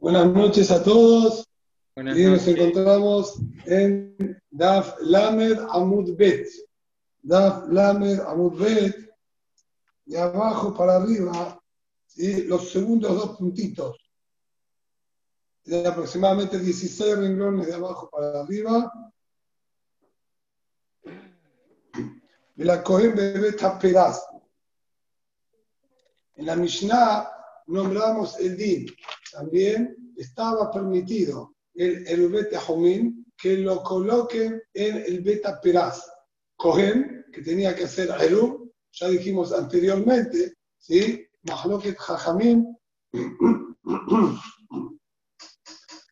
Buenas noches a todos. Buenas y nos encontramos en Daf Lamed Amud Bet. Daf Lamed Amud Bet. De abajo para arriba, ¿sí? los segundos dos puntitos. De aproximadamente 16 renglones de abajo para arriba. De la Cohen Bet Peraz. En la Mishnah nombramos el din. También estaba permitido el Erubet Ahomín que lo coloquen en el Beta Peraz. Cohen, que tenía que hacer Erub, ya dijimos anteriormente, ¿sí? Mahloket Jajamín,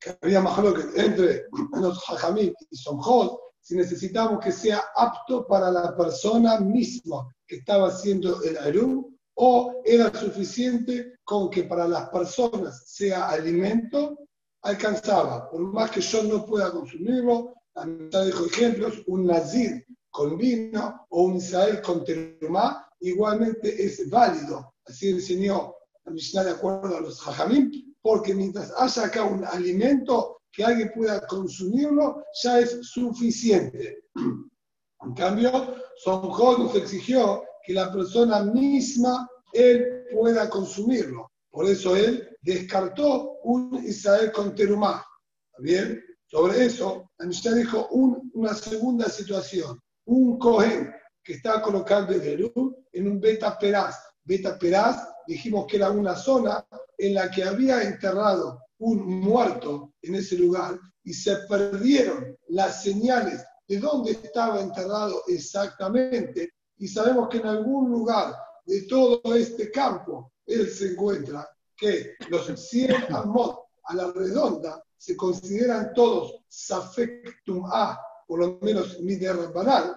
que había Mahloket entre los Jajamín y Somjot, si necesitamos que sea apto para la persona misma que estaba haciendo el Erub, o era suficiente con que para las personas sea alimento, alcanzaba. Por más que yo no pueda consumirlo, la mitad dijo ejemplos, un nazir con vino o un Israel con terumá, igualmente es válido. Así enseñó la Mishnah de acuerdo a los hajamim, porque mientras haya acá un alimento que alguien pueda consumirlo, ya es suficiente. En cambio, Son nos exigió que la persona misma él pueda consumirlo. Por eso él descartó un Israel con terumá. ¿Está bien? Sobre eso, la dijo un- una segunda situación. Un Cohen que está colocando el Erub en un Beta Peraz. Beta Peraz dijimos que era una zona en la que había enterrado un muerto en ese lugar y se perdieron las señales de dónde estaba enterrado exactamente y sabemos que en algún lugar de todo este campo él se encuentra que los 100 amot a la redonda se consideran todos safectum a, por lo menos mider banal,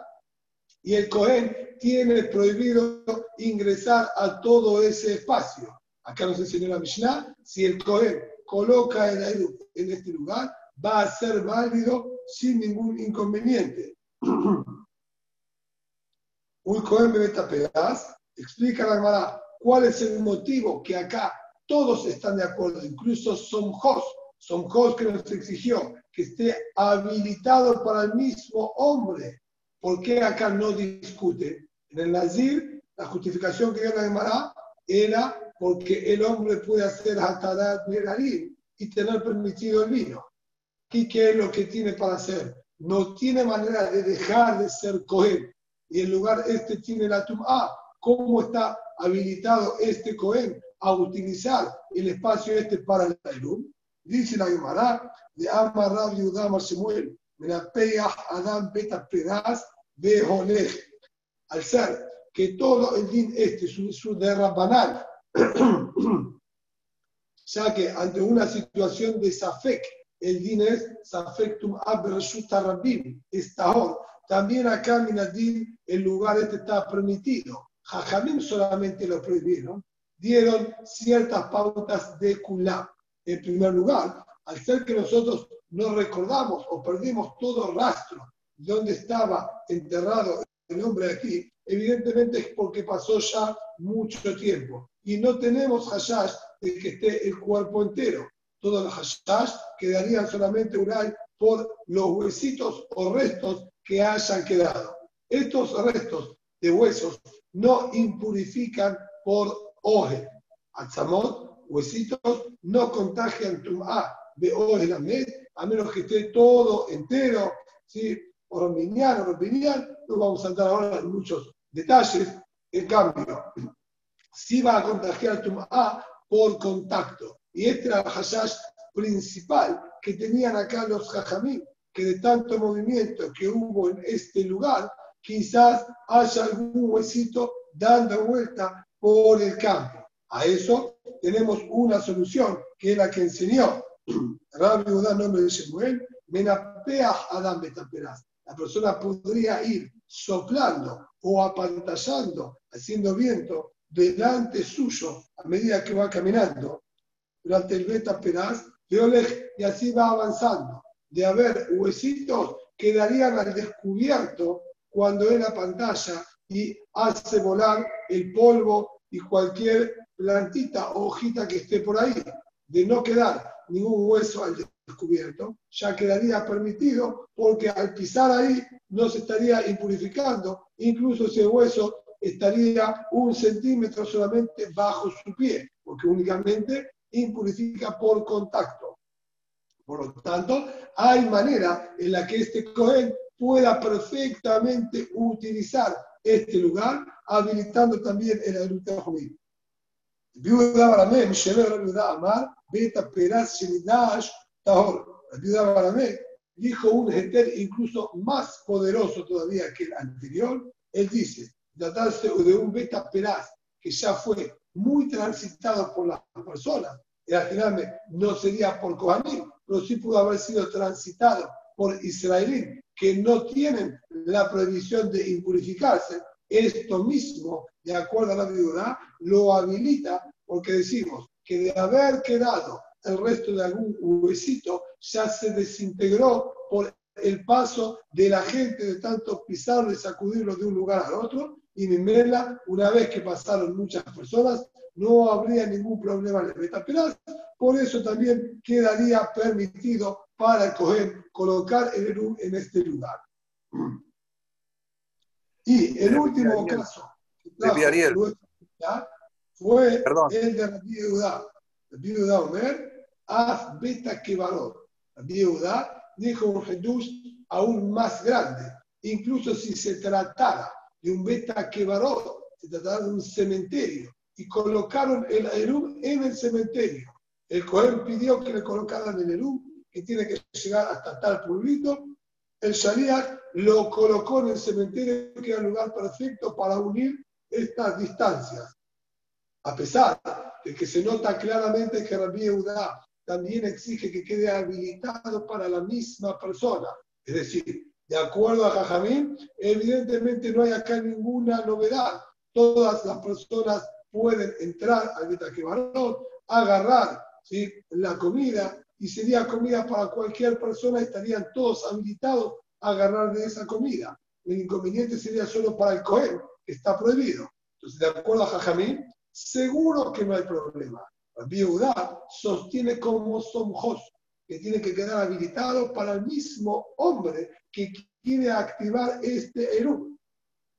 y el Cohen tiene prohibido ingresar a todo ese espacio. Acá nos enseñó la Mishnah, si el Cohen coloca el Airut en este lugar, va a ser válido sin ningún inconveniente. Un Cohen bebeta pedaz, explica la Gemara cuál es el motivo que acá todos están de acuerdo, incluso Somjos, Somjos que nos exigió que esté habilitado para el mismo hombre. ¿Por qué acá no discute? En el Nazir, la justificación que dio la Gemara era porque el hombre puede hacer Hatarat Negarim y tener permitido el vino. ¿Y qué es lo que tiene para hacer? No tiene manera de dejar de ser Cohen. Y en lugar este tiene la Tum'a. ¿Cómo está habilitado este Cohen a utilizar el espacio este para el Erum? Dice la Gemara de Amar Rab Yudá Mar Shemuel, Menapeyah Adam Beta Pedaz Beholej. Al ser que todo el din este, su, su derra banal, ya que ante una situación de Safek, el din es Safektum Abrashut Rabim, es Tahor. También acá en Minadin el lugar este está permitido. Jajamim solamente lo prohibieron, dieron ciertas pautas de Kulab. En primer lugar, al ser que nosotros no recordamos o perdimos todo rastro de dónde estaba enterrado el hombre aquí, evidentemente es porque pasó ya mucho tiempo. Y no tenemos hashash de que esté el cuerpo entero. Todos los hashash quedarían solamente uray por los huesitos o restos que hayan quedado. Estos restos de huesos no impurifican por oje. Atzamot, huesitos, no contagian tum'a de oje la a menos que esté todo entero, ¿sí? Orominian, orominian, no vamos a entrar ahora en muchos detalles. En cambio, sí va a contagiar tum'a por contacto. Y este hashash principal que tenían acá los jajamí, que de tanto movimiento que hubo en este lugar, quizás haya algún huesito dando vuelta por el campo. A eso tenemos una solución, que es la que enseñó Rabbi Udá, nombre de Shemuel, Menapeah Adam Betaperaz. La persona podría ir soplando o apantallando, haciendo viento delante suyo a medida que va caminando durante el Betaperaz, y así va avanzando. De haber huesitos, quedarían al descubierto cuando es la pantalla y hace volar el polvo y cualquier plantita o hojita que esté por ahí. De no quedar ningún hueso al descubierto, ya quedaría permitido porque al pisar ahí no se estaría impurificando, incluso ese hueso estaría un centímetro solamente bajo su pie, porque únicamente impurifica por contacto. Por lo tanto, hay manera en la que este Cohen pueda perfectamente utilizar este lugar, habilitando también el adulto juvenil. Viuda Baramé, Shever Viuda Amar, Beta Peraz Shenidash Tahor. Viuda Baramé dijo un heter incluso más poderoso todavía que el anterior. Él dice, tratarse de un Beta Peraz que ya fue muy transitado por las personas. Al final no sería por Kohanim, pero sí pudo haber sido transitado por israelí que no tienen la prohibición de impurificarse, esto mismo, de acuerdo a la viuda, lo habilita porque decimos que de haber quedado el resto de algún huesito, ya se desintegró por el paso de la gente de tanto pisarlo y sacudirlo de un lugar al otro, y Mimela, una vez que pasaron muchas personas, no habría ningún problema en el metaperaz, por eso también quedaría permitido para coger, colocar el Erum en este lugar. Y el último caso fue el de la viuda. La viuda Omer, Af Beta Kebarot. La viuda dijo un Jesús aún más grande. Incluso si se tratara de un Beta Kebarot, se tratara de un cementerio, y colocaron el Erum en el cementerio. El Cohen pidió que le colocaran el Erum, que tiene que llegar hasta tal pueblito. El Shaliach lo colocó en el cementerio, que era el lugar perfecto para unir estas distancias. A pesar de que se nota claramente que Rabbi Eudá también exige que quede habilitado para la misma persona. Es decir, de acuerdo a Jajamín, evidentemente no hay acá ninguna novedad. Todas las personas pueden entrar al Betaquebarot, agarrar la comida y sería comida para cualquier persona, estarían todos habilitados a agarrar de esa comida. El inconveniente sería solo para el Cohen, está prohibido. Entonces, de acuerdo a Jajamín, seguro que no hay problema. Viuda sostiene como somjos, que tiene que quedar habilitado para el mismo hombre que quiere activar este Eru.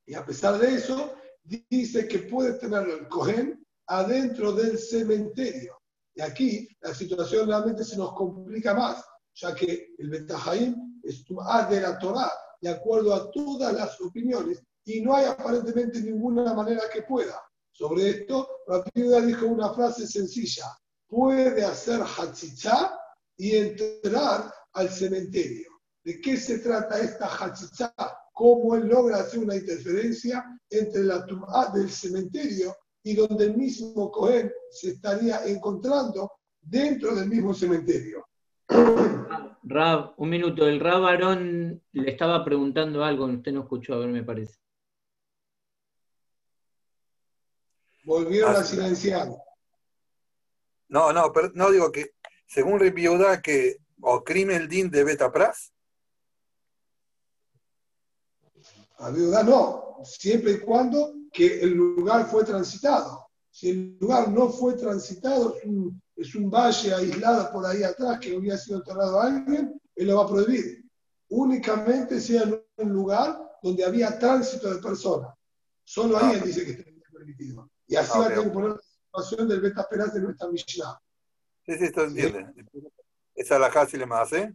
Y a pesar de eso, dice que puede tener el Cohen adentro del cementerio. Y aquí la situación realmente se nos complica más, ya que el Betajaim es de la Torah, de acuerdo a todas las opiniones, y no hay aparentemente ninguna manera que pueda. Sobre esto, la viuda dijo una frase sencilla: puede hacer hachichá y entrar al cementerio. ¿De qué se trata esta hachichá? cómo él logra hacer una interferencia entre la tumba del cementerio y donde el mismo Cohen se estaría encontrando dentro del mismo cementerio. Rab, un minuto, el Rab Aarón le estaba preguntando algo, usted no escuchó, a ver, me parece. Volvieron a silenciar. No, no, pero no digo que, según Ripiuda, que o crimen el din de Betapras, La viuda no, siempre y cuando que el lugar fue transitado. Si el lugar no fue transitado, es un, valle aislado por ahí atrás que hubiera sido enterrado a alguien, él lo va a prohibir. Únicamente sea en un lugar donde había tránsito de personas. Solo ahí él dice que está permitido. Y así va a tener que poner la situación del beta de nuestra Mishnah. Sí, sí, esto entiende. Es la casi le más, ¿eh?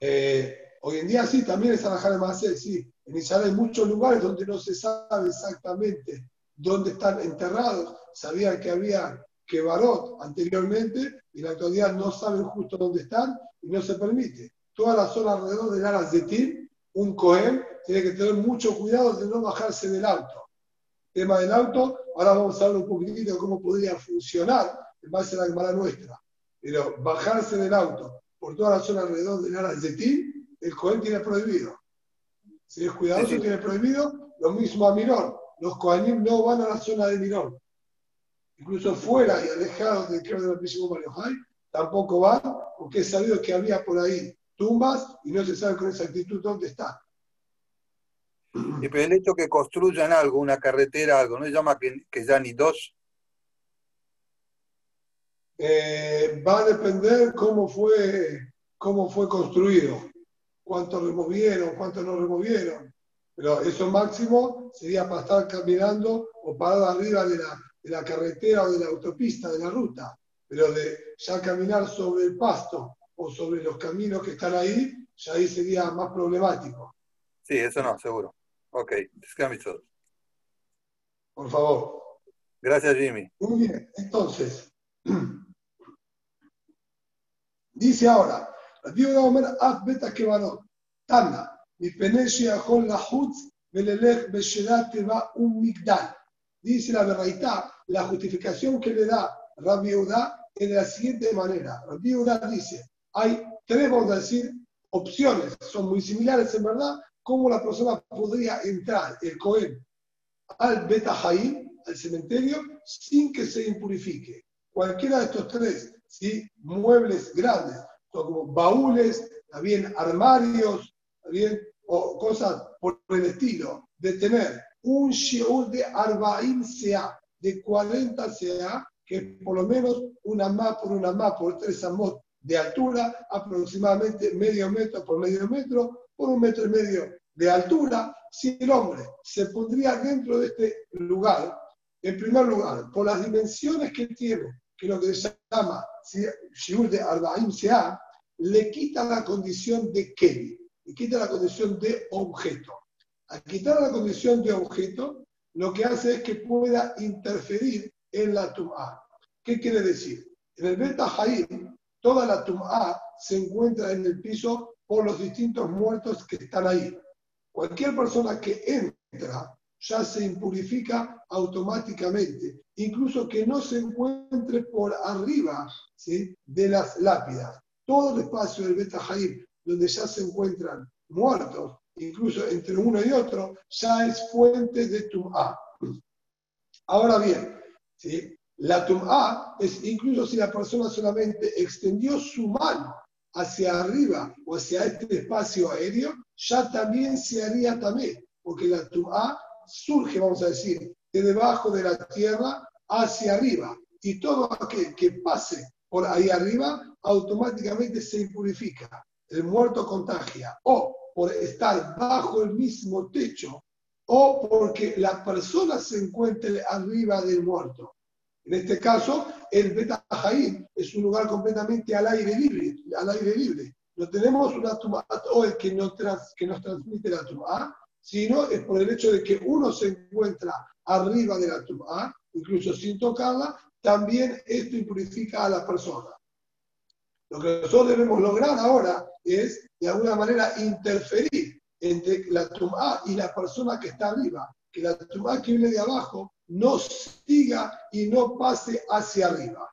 Eh, Hoy en día sí, también es Alajá de Masé, sí. En Israel hay muchos lugares donde no se sabe exactamente dónde están enterrados. Sabían que había Kebarot anteriormente y en la actualidad no saben justo dónde están y no se permite. Toda la zona alrededor del Aras de Tim, un Cohen tiene que tener mucho cuidado de no bajarse del auto. tema del auto, ahora vamos a hablar un poquitito de cómo podría funcionar en base a la cámara nuestra. Pero bajarse del auto por toda la zona alrededor del Aras de Tim el Cohen tiene prohibido. Si es cuidadoso, tiene prohibido. Lo mismo a Mirón. Los Cohenim no van a la zona de Mirón. Incluso fuera y alejados del creo del príncipe Mariojai, tampoco van, porque es sabido que había por ahí tumbas y no se sabe con exactitud dónde está. Y pero el hecho que construyan algo, una carretera, algo, ¿no se llama que, que ya ni dos? Eh, va a depender cómo fue, cómo fue construido, cuánto removieron, cuánto no removieron. Pero eso máximo sería para estar caminando o parado arriba de la, de la carretera o de la autopista, de la ruta. Pero de ya caminar sobre el pasto o sobre los caminos que están ahí, ya ahí sería más problemático. Sí, eso no, seguro. Ok, todo. Por favor. Gracias, Jimmy. Muy bien, entonces, dice ahora, Dios Omer Af Beta Kebanot, Tana, mi penesia con la Hutz, Belelech Beshedat va un Migdal. Dice la verdad, la justificación que le da Rabbi Udá es de la siguiente manera. Rabbi Udá dice, hay tres, vamos a decir, opciones, son muy similares en verdad, cómo la persona podría entrar, el Cohen, al Beta al cementerio, sin que se impurifique. Cualquiera de estos tres, ¿sí? muebles grandes, como baúles, también armarios, también, o cosas por el estilo, de tener un shiur de Arbaim sea, de 40 sea, que por lo menos una más por una más por tres amot de altura, aproximadamente medio metro por medio metro, por un metro y medio de altura, si el hombre se pondría dentro de este lugar, en primer lugar, por las dimensiones que tiene, que lo que se llama Shiur de Arbaim Sea, le quita la condición de Keli, le quita la condición de objeto. Al quitar la condición de objeto, lo que hace es que pueda interferir en la Tum'a. ¿Qué quiere decir? En el Beta Haim, toda la Tum'a se encuentra en el piso por los distintos muertos que están ahí. Cualquier persona que entra ya se impurifica automáticamente, incluso que no se encuentre por arriba de las lápidas. Todo el espacio del Beta donde ya se encuentran muertos, incluso entre uno y otro, ya es fuente de Tum'a. Ahora bien, ¿sí? la Tum'a es incluso si la persona solamente extendió su mano hacia arriba o hacia este espacio aéreo, ya también se haría también, porque la Tum'a surge, vamos a decir, de debajo de la tierra hacia arriba. Y todo aquel que pase por ahí arriba automáticamente se impurifica. El muerto contagia. O por estar bajo el mismo techo, o porque la persona se encuentre arriba del muerto. En este caso, el Beta es un lugar completamente al aire libre. Al aire libre. No tenemos una tumba o no que nos transmite la tumba, sino es por el hecho de que uno se encuentra arriba de la tumba, incluso sin tocarla, también esto impurifica a la persona. Lo que nosotros debemos lograr ahora es, de alguna manera, interferir entre la tumba y la persona que está arriba, que la tumba que viene de abajo no siga y no pase hacia arriba.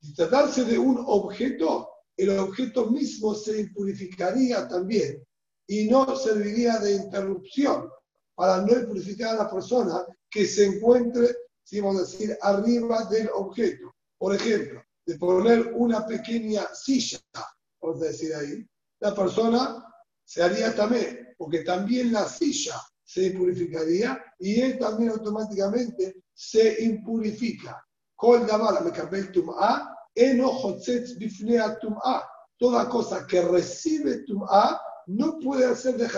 Si tratarse de un objeto, el objeto mismo se impurificaría también y no serviría de interrupción para no impurificar a la persona que se encuentre, si vamos a decir, arriba del objeto. Por ejemplo, de poner una pequeña silla, vamos a decir ahí, la persona se haría también, porque también la silla se impurificaría y él también automáticamente se impurifica. Toda cosa que recibe Tum'a no puede hacer de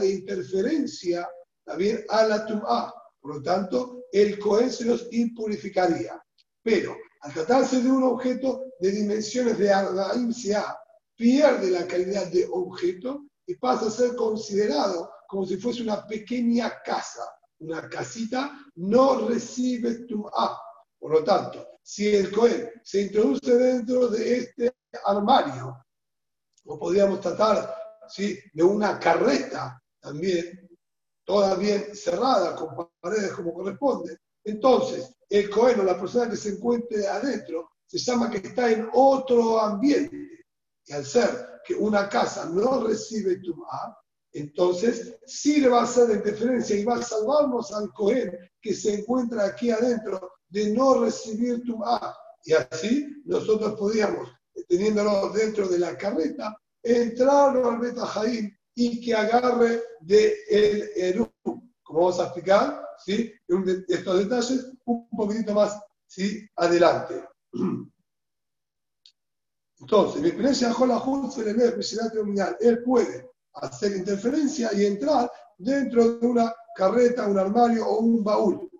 de interferencia también a la Tum'a. Por lo tanto, el Cohen se los impurificaría. Pero al tratarse de un objeto de dimensiones de Ardaim pierde la calidad de objeto y pasa a ser considerado como si fuese una pequeña casa. Una casita no recibe Tum'a. Por lo tanto, si el Cohen se introduce dentro de este armario, o podríamos tratar ¿sí? de una carreta también, toda bien cerrada, con paredes como corresponde, entonces el Cohen o la persona que se encuentre adentro se llama que está en otro ambiente. Y al ser que una casa no recibe Tum'a, entonces sí le va a hacer interferencia y va a salvarnos al Cohen que se encuentra aquí adentro de no recibir Tum'a. Y así nosotros podíamos teniéndolo dentro de la carreta, entrarlo al Betajaim y que agarre de el Eru. Como vamos a explicar, ¿sí? estos detalles un poquitito más ¿sí? adelante. Entonces, él puede hacer interferencia y entrar dentro de una carreta, un armario o un baúl.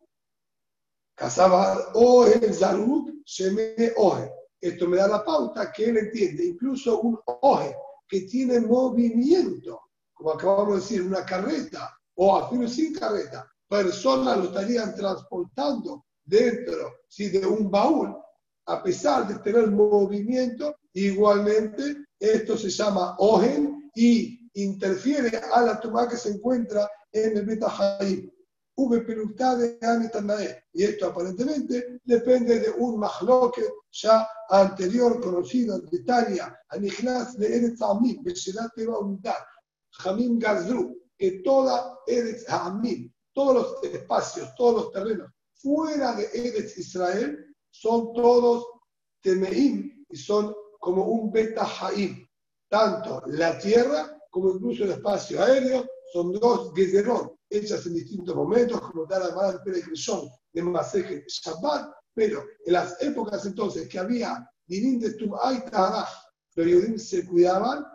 Casaba Oje Zaruk Sheme Oje. Esto me da la pauta que él entiende. Incluso un Oje que tiene movimiento, como acabamos de decir, una carreta o afirmo sin carreta, personas lo estarían transportando dentro ¿sí? de un baúl, a pesar de tener movimiento, igualmente esto se llama ogen y interfiere a la toma que se encuentra en el Betahaim. Y esto aparentemente depende de un mahloque ya anterior conocido en Italia, Anichnas de Eretz Amim, Jamim Gazru, que toda Eretz Amim, todos los espacios, todos los terrenos fuera de Eretz Israel son todos Temeim y son como un Beta Haim. Tanto la tierra como incluso el espacio aéreo son dos Gezerón hechas en distintos momentos, como da la mala Peregreshon de Maseje Shabbat, pero en las épocas entonces que había Dinim de Tum'ay Taraj, los judíos se cuidaban,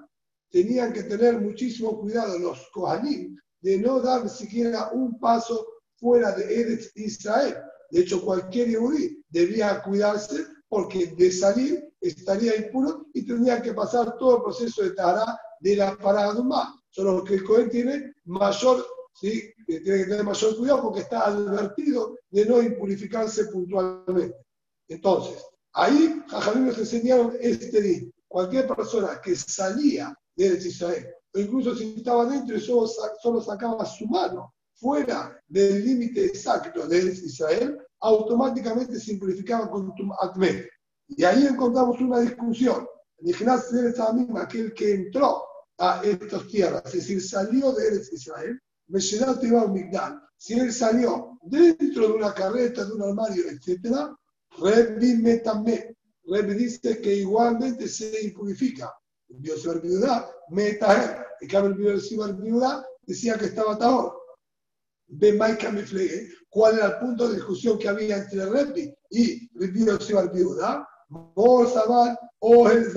tenían que tener muchísimo cuidado los Kohanim de no dar siquiera un paso fuera de Eretz Israel. De hecho, cualquier yehudí debía cuidarse porque de salir estaría impuro y tendría que pasar todo el proceso de Tará de la Paradumá. Solo que el Cohen tiene mayor, ¿sí? tiene que tener mayor cuidado porque está advertido de no impurificarse puntualmente. Entonces, ahí Jajamín nos enseñaron este día. Cualquier persona que salía de Israel, o incluso si estaba dentro y solo, solo sacaba su mano fuera del límite exacto de Israel, automáticamente se simplificaba con Atmet. Y ahí encontramos una discusión. Eretz misma, aquel que entró a estas tierras, es decir, salió de Eretz Israel, Migdal. Si él salió dentro de una carreta, de un armario, etc., Rebbi Metame. Rebbi dice que igualmente se impurifica. Dios viuda, Metahem. En cambio, el viuda decía que estaba Tahor de Maika Miflege, cuál era el punto de discusión que había entre Rebbi y Rebbi Yosef Viuda, Mor Sabat, Ohel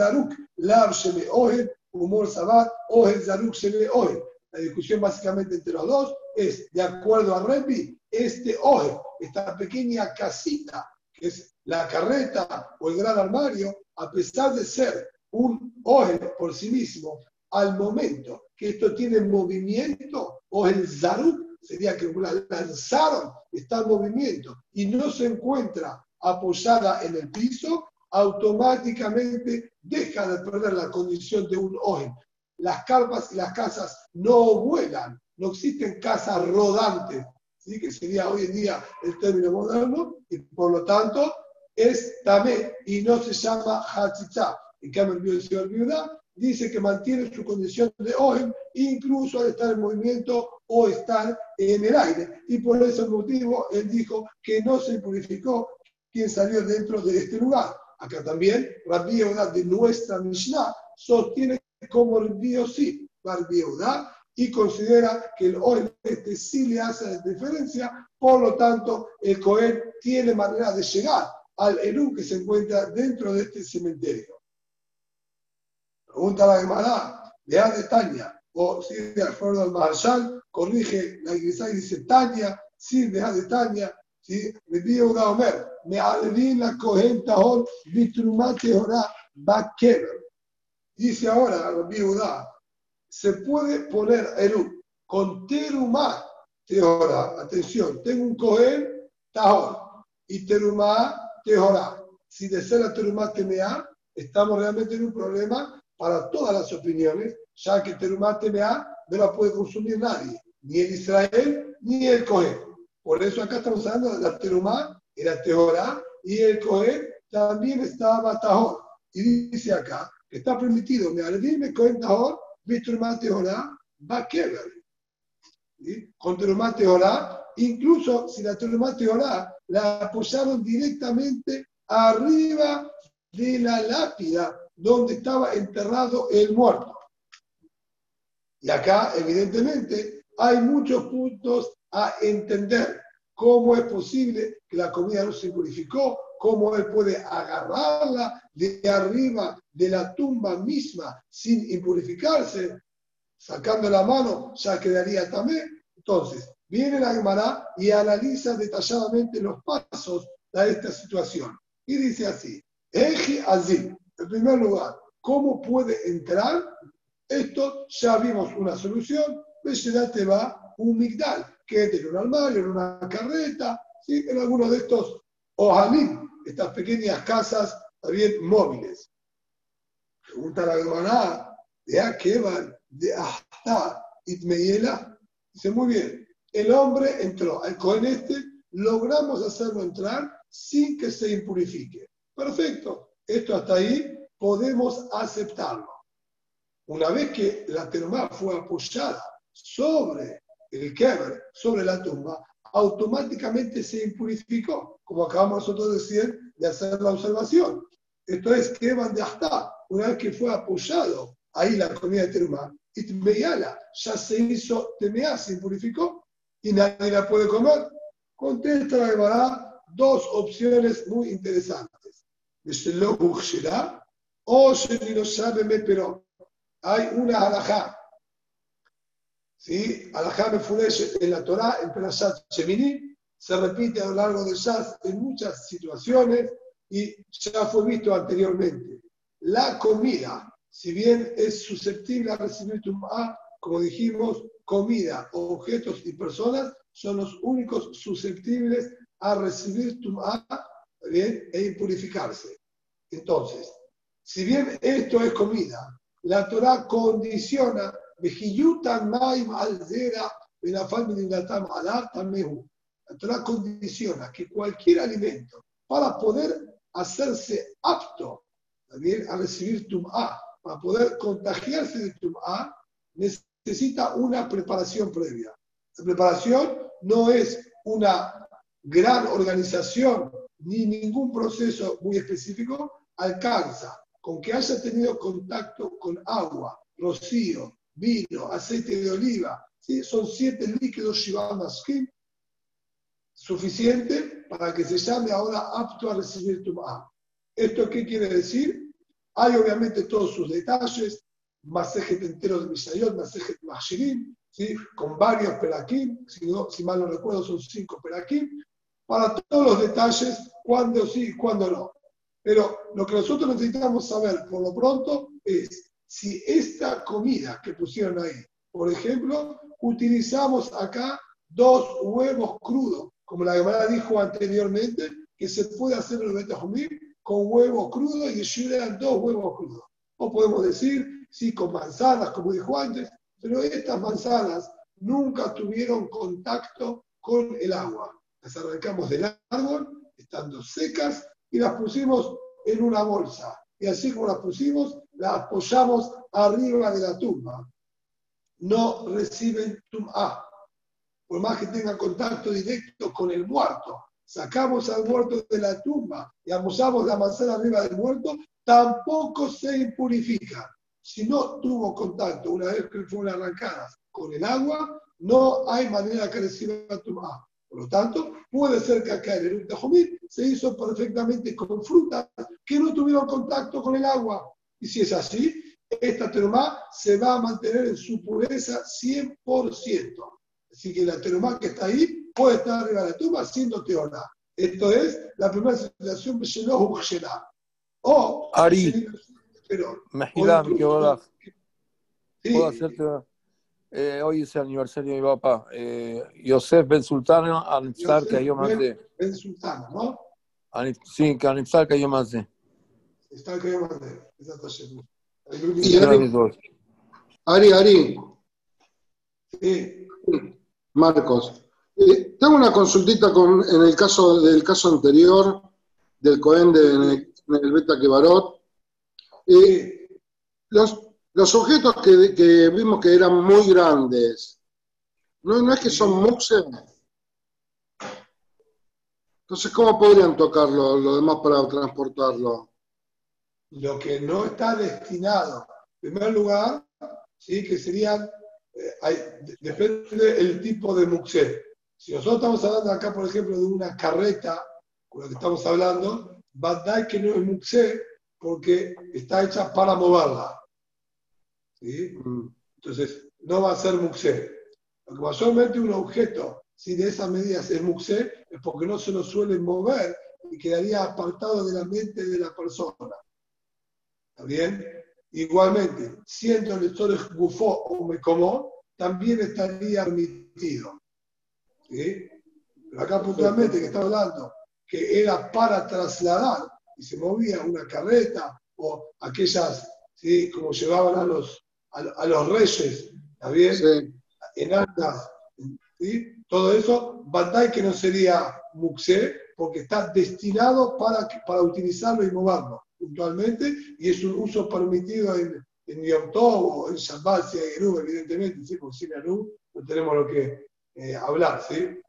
Lav Sheme Ohel, Humor Sabat, Ohel Zaruk Sheme Ohel. La discusión básicamente entre los dos es, de acuerdo a Rebbi, este Ohel, esta pequeña casita, que es la carreta o el gran armario, a pesar de ser un Ohel por sí mismo, al momento que esto tiene movimiento, o el Zaruk sería que la lanzaron, está en movimiento y no se encuentra apoyada en el piso, automáticamente deja de perder la condición de un ojen. Las carpas y las casas no vuelan, no existen casas rodantes, ¿sí? que sería hoy en día el término moderno, y por lo tanto es tamé y no se llama hachichá. En cambio, el señor viuda dice que mantiene su condición de ojen, incluso al estar en movimiento o estar en el aire. Y por ese motivo él dijo que no se purificó quien salió dentro de este lugar. Acá también Rabbi Yehuda de nuestra Mishnah sostiene como el sí, Rabbi Yehuda, y considera que el oil este sí le hace diferencia, por lo tanto el Cohen tiene manera de llegar al Elú que se encuentra dentro de este cementerio. Pregunta la Gemara, de Tania, o si de acuerdo al Marshal, corrige la iglesia y dice sí, deja de Tania, ¿sí? pide una Omer, me alevin la cohen tahor bitrumate ora bakever. Dice ahora Rabbi Udá, se puede poner Eru con terumá teora. Atención, tengo un cohen tahor y terumá teora. Si de ser la terumá temea, estamos realmente en un problema para todas las opiniones, ya que terumá temea no la puede consumir nadie ni el Israel ni el Cohen. Por eso acá hablando de la Terumá, era Teorá, y el Cohen también estaba Tahor. Y dice acá que está permitido, me alvime Cohen Tahor, mi Terumá Teorá, va Con Terumá Teorá, incluso si la Terumá Teorá la apoyaron directamente arriba de la lápida donde estaba enterrado el muerto. Y acá, evidentemente, hay muchos puntos a entender. ¿Cómo es posible que la comida no se purificó cómo él puede agarrarla de arriba de la tumba misma sin impurificarse, sacando la mano, ya quedaría también. Entonces, viene la Gemara y analiza detalladamente los pasos de esta situación. Y dice así, Eji Azim, en primer lugar, ¿cómo puede entrar? Esto ya vimos una solución, te va un migdal, que en un armario, en una carreta, en alguno de estos ojalim, estas pequeñas casas también móviles. Pregunta la Gemara, de Akeban, de Ahta, Itmeyela. Dice, muy bien, el hombre entró, Cohen este, logramos hacerlo entrar sin que se impurifique. Perfecto, esto hasta ahí podemos aceptarlo. Una vez que la terma fue apoyada sobre el kever, sobre la tumba, automáticamente se impurificó, como acabamos nosotros de decir, de hacer la observación. Esto es que de hasta, una vez que fue apoyado ahí la comida de terma, Itmeyala ya se hizo Temea, se impurificó y nadie la puede comer. Contesta la Gemara dos opciones muy interesantes. O pero hay una alajá. ¿Sí? Alajá me en la Torah, en Perashat Shemini, se repite a lo largo del Shas en muchas situaciones y ya fue visto anteriormente. La comida si bien es susceptible a recibir Tum'a, como dijimos, comida, objetos y personas son los únicos susceptibles a recibir Tum'a bien, e impurificarse. Entonces, si bien esto es comida, la Torah condiciona la Torah condiciona que cualquier alimento, para poder hacerse apto a recibir Tum'a, para poder contagiarse de Tum'a, necesita una preparación previa. La preparación no es una gran organización ni ningún proceso muy específico, alcanza con que haya tenido contacto con agua, rocío, vino, aceite de oliva, ¿sí? son siete líquidos Shivana Skin, suficiente para que se llame ahora apto a recibir Tum'a. ¿Esto qué quiere decir? Hay obviamente todos sus detalles, Masejet entero de Misayot, Masejet Mashirim, ¿sí? con varios perakim, si, si mal no recuerdo son cinco perakim, para todos los detalles, cuándo sí y cuándo no. Pero lo que nosotros necesitamos saber por lo pronto es si esta comida que pusieron ahí, por ejemplo, utilizamos acá dos huevos crudos, como la Gemara dijo anteriormente, que se puede hacer el Betajumir con huevo crudo y eran dos huevos crudos. O podemos decir, sí, con manzanas, como dijo antes, pero estas manzanas nunca tuvieron contacto con el agua. Las arrancamos del árbol, estando secas, y las pusimos en una bolsa. Y así como las pusimos, las apoyamos arriba de la tumba. No reciben tumba, por más que tengan contacto directo con el muerto sacamos al muerto de la tumba y amusamos la manzana arriba del muerto, tampoco se impurifica. Si no tuvo contacto una vez que fueron arrancadas con el agua, no hay manera que reciba la tumba. Por lo tanto, puede ser que acá el Tajomir se hizo perfectamente con frutas que no tuvieron contacto con el agua. Y si es así, esta terumá se va a mantener en su pureza 100%. Así que la terumá que está ahí puede estar arriba de la tumba siendo teona. Esto es la primera situación que se O, Ari, Mejilán, ¿qué hola? Puedo hacerte. Eh, hoy es el aniversario de mi papá. Eh, Yosef Ben Sultano, Anipsar que yo de. Ben Sultano, ¿no? Sí, que Anipsar que yo de. Está que yo más de. Ari, Ari. Sí. Marcos. Eh, tengo una consultita con, en el caso del caso anterior del Cohen de, en, el, Beta Kebarot. Eh, los, los, objetos que, vimos que eran muy grandes, ¿no, es que son muxes? Entonces, ¿cómo podrían tocarlo los demás para transportarlo? Lo que no está destinado, en primer lugar, ¿sí? que serían, eh, depende del tipo de muxé. Si nosotros estamos hablando acá, por ejemplo, de una carreta con lo que estamos hablando, Badai que no es Muxé porque está hecha para moverla. ¿Sí? Mm. Entonces, no va a ser Muxé. Lo que mayormente un objeto, si de esas medidas es Muxé, es porque no se lo suele mover y quedaría apartado de la mente de la persona. ¿Está bien? Igualmente, siendo el lector gufó o me como, también estaría permitido. ¿Sí? Pero acá puntualmente que está hablando que era para trasladar y se movía una carreta o aquellas, ¿sí? como llevaban a los, a, los reyes, ¿está bien? En altas, ¿sí? todo eso, Bandai que no sería Muxé, porque está destinado para, para utilizarlo y moverlo puntualmente, y es un uso permitido en, en Yom Tov o en Shabbat, si hay evidentemente, ¿sí? porque sin no tenemos lo que eh, hablar, ¿sí?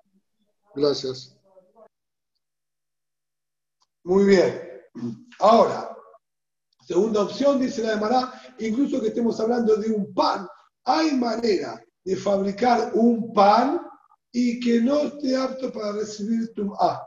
Gracias. Muy bien. Ahora, segunda opción, dice la de incluso que estemos hablando de un pan, hay manera de fabricar un pan y que no esté apto para recibir tum'a.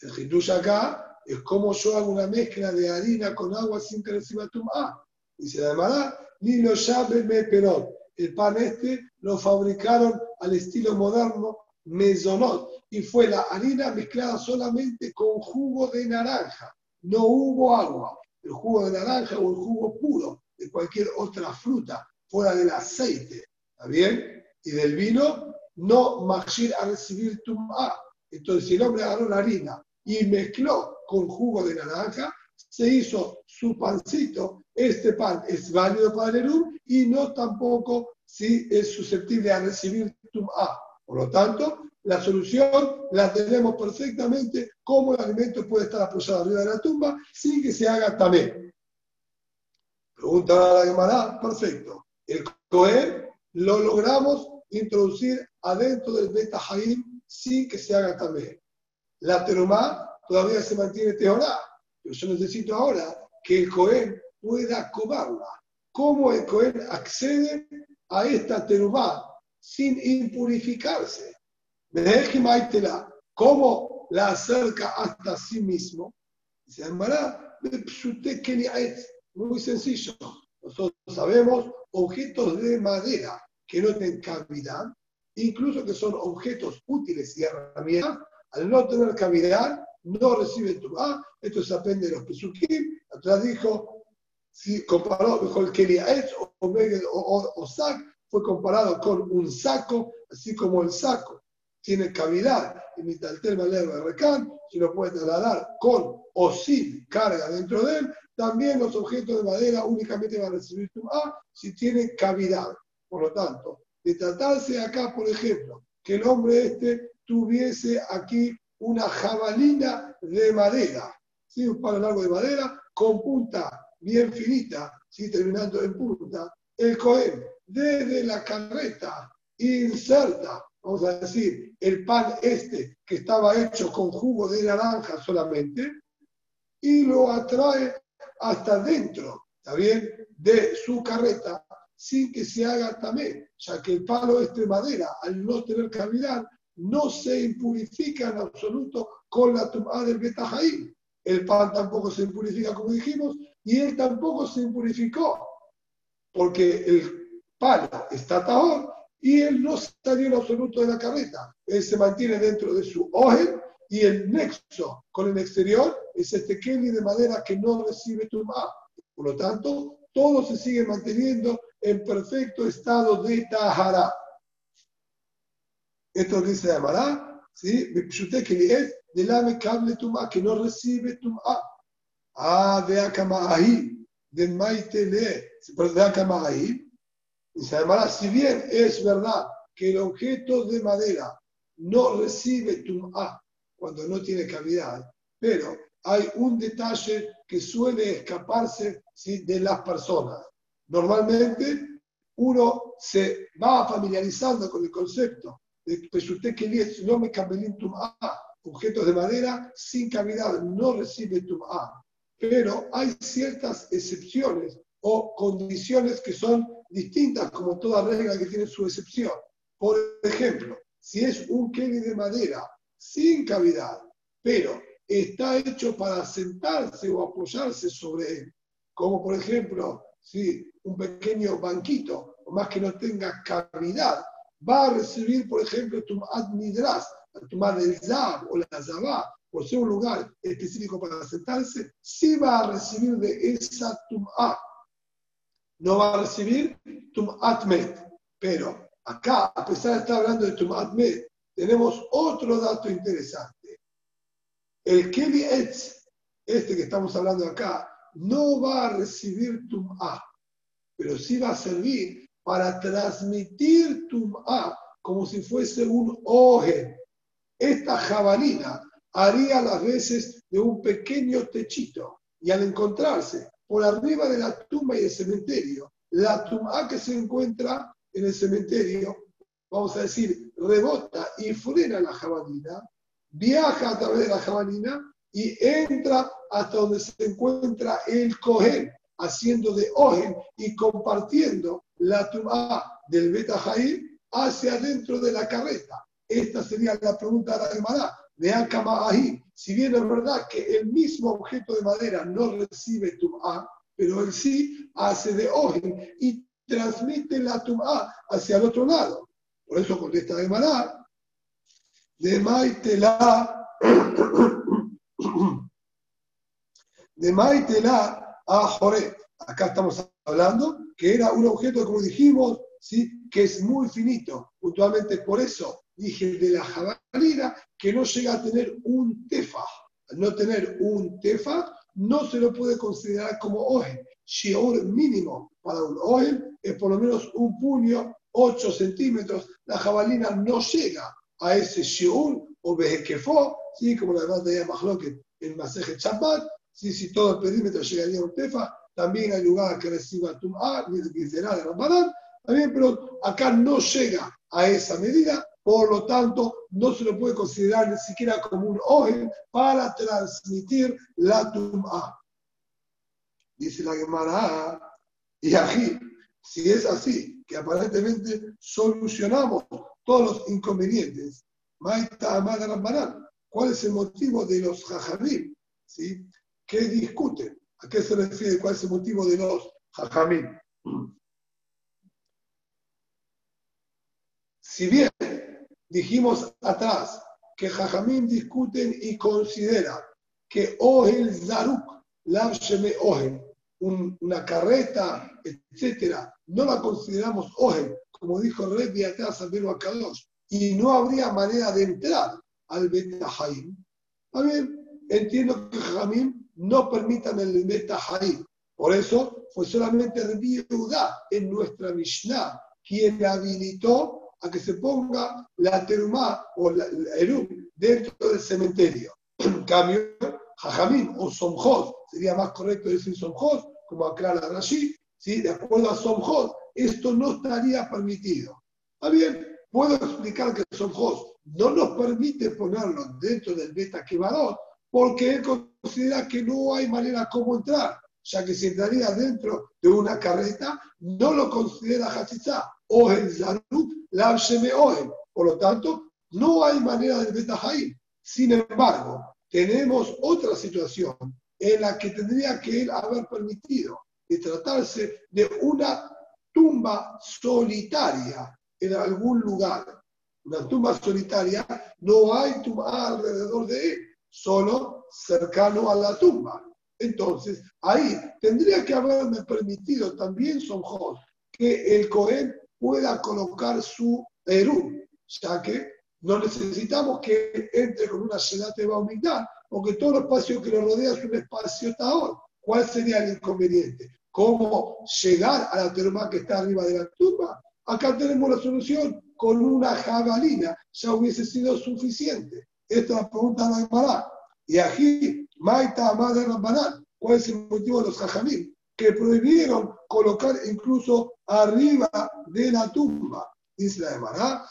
El hitush acá es como yo hago una mezcla de harina con agua sin que reciba tum'a. Dice la de ni lo llame me perón. El pan este lo fabricaron al estilo moderno, mesonot, y fue la harina mezclada solamente con jugo de naranja. No hubo agua. El jugo de naranja o el jugo puro de cualquier otra fruta, fuera del aceite. ¿Está bien? Y del vino, no machir a recibir tum'a. Entonces, si el hombre agarró la harina y mezcló con jugo de naranja, se hizo su pancito. Este pan es válido para el y no tampoco si es susceptible a recibir tum'a. Por lo tanto, la solución la tenemos perfectamente, cómo el alimento puede estar apoyado arriba de la tumba sin que se haga también. Pregunta a la Gemara, perfecto. El Cohen lo logramos introducir adentro del Beta Haim sin que se haga también. La terumá todavía se mantiene teorá, pero yo necesito ahora que el Cohen pueda cobrarla. ¿Cómo el Cohen accede a esta terumá sin impurificarse? ¿Cómo la acerca hasta sí mismo? Se llamará muy sencillo. Nosotros sabemos objetos de madera que no tienen cavidad, incluso que son objetos útiles y herramientas, al no tener cavidad, no reciben tu ah, Esto se aprende de los pesukim. Atrás dijo, si comparó mejor el o, o, o, sac, fue comparado con un saco, así como el saco tiene cavidad y Mitaltel de Recan, si lo puede trasladar con o sin carga dentro de él, también los objetos de madera únicamente van a recibir tu A si tiene cavidad. Por lo tanto, de tratarse acá, por ejemplo, que el hombre este tuviese aquí una jabalina de madera, ¿sí? un palo largo de madera con punta bien finita, ¿sí? terminando en punta, el cohen desde la carreta inserta vamos a decir, el pan este que estaba hecho con jugo de naranja solamente, y lo atrae hasta dentro, ¿está bien?, de su carreta, sin que se haga también, ya que el palo este de madera, al no tener cavidad, no se impurifica en absoluto con la tumba del Betajaí. El pan tampoco se impurifica, como dijimos, y él tampoco se impurificó, porque el palo está tahor y él no salió en absoluto de la carreta. Él se mantiene dentro de su oje y el nexo con el exterior es este Kelly de madera que no recibe tumba. Por lo tanto, todo se sigue manteniendo en perfecto estado de Tahara. Esto que se llamará, ¿sí? Kelly es de la cable tumba que no recibe tumba. Ah, de ahí, de maite le, de ahí, y se llamará, si bien es verdad que el objeto de madera no recibe tum'a cuando no tiene cavidad, pero hay un detalle que suele escaparse de las personas. Normalmente uno se va familiarizando con el concepto que usted que no me tum'a, objetos de madera sin cavidad no recibe tum'a. Pero hay ciertas excepciones o condiciones que son distintas, como toda regla que tiene su excepción. Por ejemplo, si es un Kelly de madera sin cavidad, pero está hecho para sentarse o apoyarse sobre él. Como por ejemplo, si un pequeño banquito, o más que no tenga cavidad, va a recibir, por ejemplo, tu admidras, tu del Zab o la Zabá, por ser un lugar específico para sentarse, sí va a recibir de esa tum'a. No va a recibir tum'at met. Pero acá, a pesar de estar hablando de tum'at met, tenemos otro dato interesante. El Keli Etz, este que estamos hablando acá, no va a recibir tum'a, pero sí va a servir para transmitir tum'a como si fuese un oje. Esta jabalina haría las veces de un pequeño techito y al encontrarse por arriba de la tumba y el cementerio, la tumba que se encuentra en el cementerio, vamos a decir, rebota y frena la jabalina, viaja a través de la jabalina y entra hasta donde se encuentra el Cohen, haciendo de Ojen y compartiendo la tumba del Beta hacia adentro de la carreta. Esta sería la pregunta de la hermana de ahí, si bien es verdad que el mismo objeto de madera no recibe tum'a, pero él sí hace de ojen y transmite la tum'a hacia el otro lado. Por eso contesta de Mará, de Maitela, de Maitela a Joret. Acá estamos hablando que era un objeto, como dijimos, ¿sí? que es muy finito. Puntualmente por eso dije de la jabalina, que no llega a tener un tefa. Al no tener un tefa, no se lo puede considerar como ojen. Shior mínimo para un ojen es por lo menos un puño, 8 centímetros. La jabalina no llega a ese shiur o vejequefó, ¿sí? como la verdad de Mahloket en Maseje Chabat, ¿sí? si todo el perímetro llegaría a un tefa, también hay lugar que reciba Tum'a, ni será de Ramadán, también, pero acá no llega a esa medida, por lo tanto, no se lo puede considerar ni siquiera como un ojen para transmitir la tum'a. Dice la Gemara, y aquí, si es así, que aparentemente solucionamos todos los inconvenientes, ¿cuál es el motivo de los jajamim? ¿Sí? ¿Qué discuten? ¿A qué se refiere? ¿Cuál es el motivo de los jajamim? Si bien dijimos atrás que Jajamín discuten y consideran que Ohel Zaruk, Sheme Ohel, una carreta, etcétera, no la consideramos Ohel, como dijo Rebbe atrás al Kadosh, y no habría manera de entrar al Bet Haim. También entiendo que Jajamín no permitan el Bet Haim. Por eso fue solamente Rebbe en nuestra Mishnah quien habilitó a que se ponga la terumá o la, erum dentro del cementerio. En cambio, jajamín o somjot, sería más correcto decir somjot, como aclara Rashi, ¿sí? de acuerdo a somjot, esto no estaría permitido. Está bien, puedo explicar que somjot no nos permite ponerlo dentro del beta quemador porque él considera que no hay manera como entrar, ya que si entraría dentro de una carreta, no lo considera hachizá o el zarut la Por lo tanto, no hay manera de Betahaim. Sin embargo, tenemos otra situación en la que tendría que él haber permitido de tratarse de una tumba solitaria en algún lugar. Una tumba solitaria, no hay tumba alrededor de él, solo cercano a la tumba. Entonces, ahí tendría que haberme permitido también, son que el Cohen pueda colocar su Perú, ya que no necesitamos que entre con una de Baumidad, porque todo el espacio que lo rodea es un espacio taor. ¿Cuál sería el inconveniente? ¿Cómo llegar a la terma que está arriba de la tumba? Acá tenemos la solución, con una jabalina ya hubiese sido suficiente. Esta es la pregunta de la Y aquí, Maita Madre Rambanán, ¿cuál es el motivo de los jajamim? Que prohibieron colocar incluso arriba de la tumba. Dice la Emara,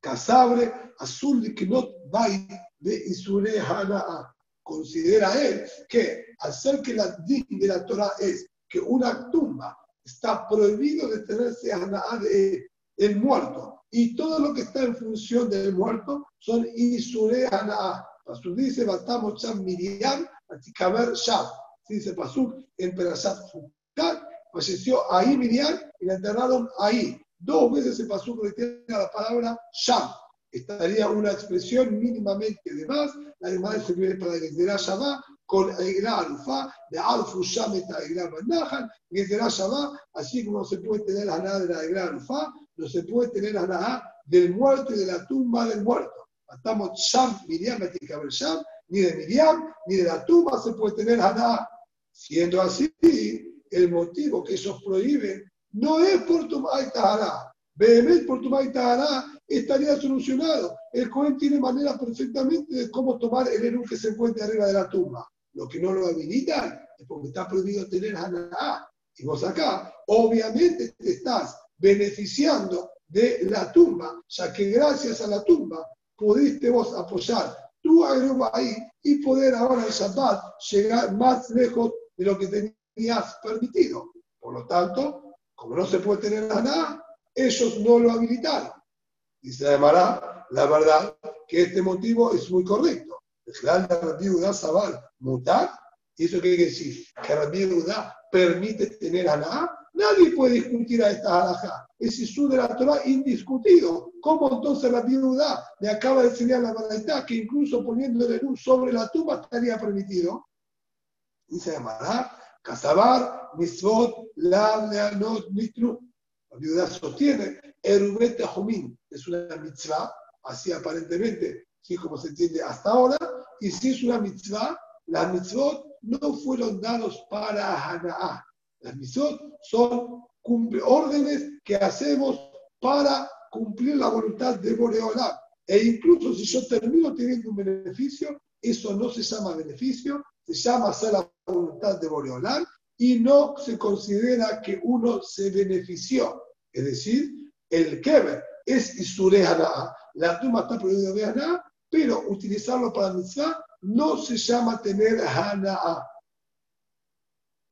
Casabre, azul no vai de Isure Hanaa. Considera él que hacer que la de la Torah es que una tumba está prohibido de tenerse Hanaa de el muerto. Y todo lo que está en función del muerto son Isure Hanaa. Pasuk dice, Batamos Sham Miriam, Atikaber Sham. Dice Pasuk en Perashat Fukat, falleció ahí Miriam y la enterraron ahí. Dos veces el Pasuk retiene la palabra Sham. Estaría una expresión mínimamente de más. La demás se viene para Gezerá Shabbat con Egra Alufa, de Alfu Sham eta Egra Bandajan, Gezerá Shabbat, así como se puede tener a nada de la Alufa, no se puede tener a nada del muerto y de la tumba del muerto. Matamos Sham, Miriam, Sham, ni de Miriam, ni de la tumba se puede tener nada. Siendo así, el motivo que ellos prohíben no es por tu Tahara. Behemet por tu Tahara estaría solucionado. El Cohen tiene manera perfectamente de cómo tomar el Eru que se encuentra arriba de la tumba. Lo que no lo habilitan es porque está prohibido tener Haná. Y vos acá, obviamente te estás beneficiando de la tumba, ya que gracias a la tumba pudiste vos apoyar tu agrego ahí y poder ahora el Shabbat llegar más lejos de lo que tenías permitido. Por lo tanto, como no se puede tener nada, ellos no lo habilitaron. Dice además, la verdad que este motivo es muy correcto. Mutar, ¿y eso quiere decir? Que Rabbi permite tener nada Nadie puede discutir a esta halajá. Es Isú de la Torah indiscutido. ¿Cómo entonces la viuda le acaba de enseñar la verdad que incluso poniéndole luz sobre la tumba estaría permitido? Dice llamará Casabar, Misvot, La, Leanot. La viuda sostiene, Erubet Jomín es una mitzvah, así aparentemente, sí como se entiende hasta ahora, y si es una mitzvah, las mitzvot no fueron dados para Hana'a, las misot son órdenes que hacemos para cumplir la voluntad de Boreolam. E incluso si yo termino teniendo un beneficio, eso no se llama beneficio, se llama hacer la voluntad de Boreolam y no se considera que uno se benefició. Es decir, el keber es Isure La tumba está prohibida de pero utilizarlo para mitzvah no se llama tener Hana'a.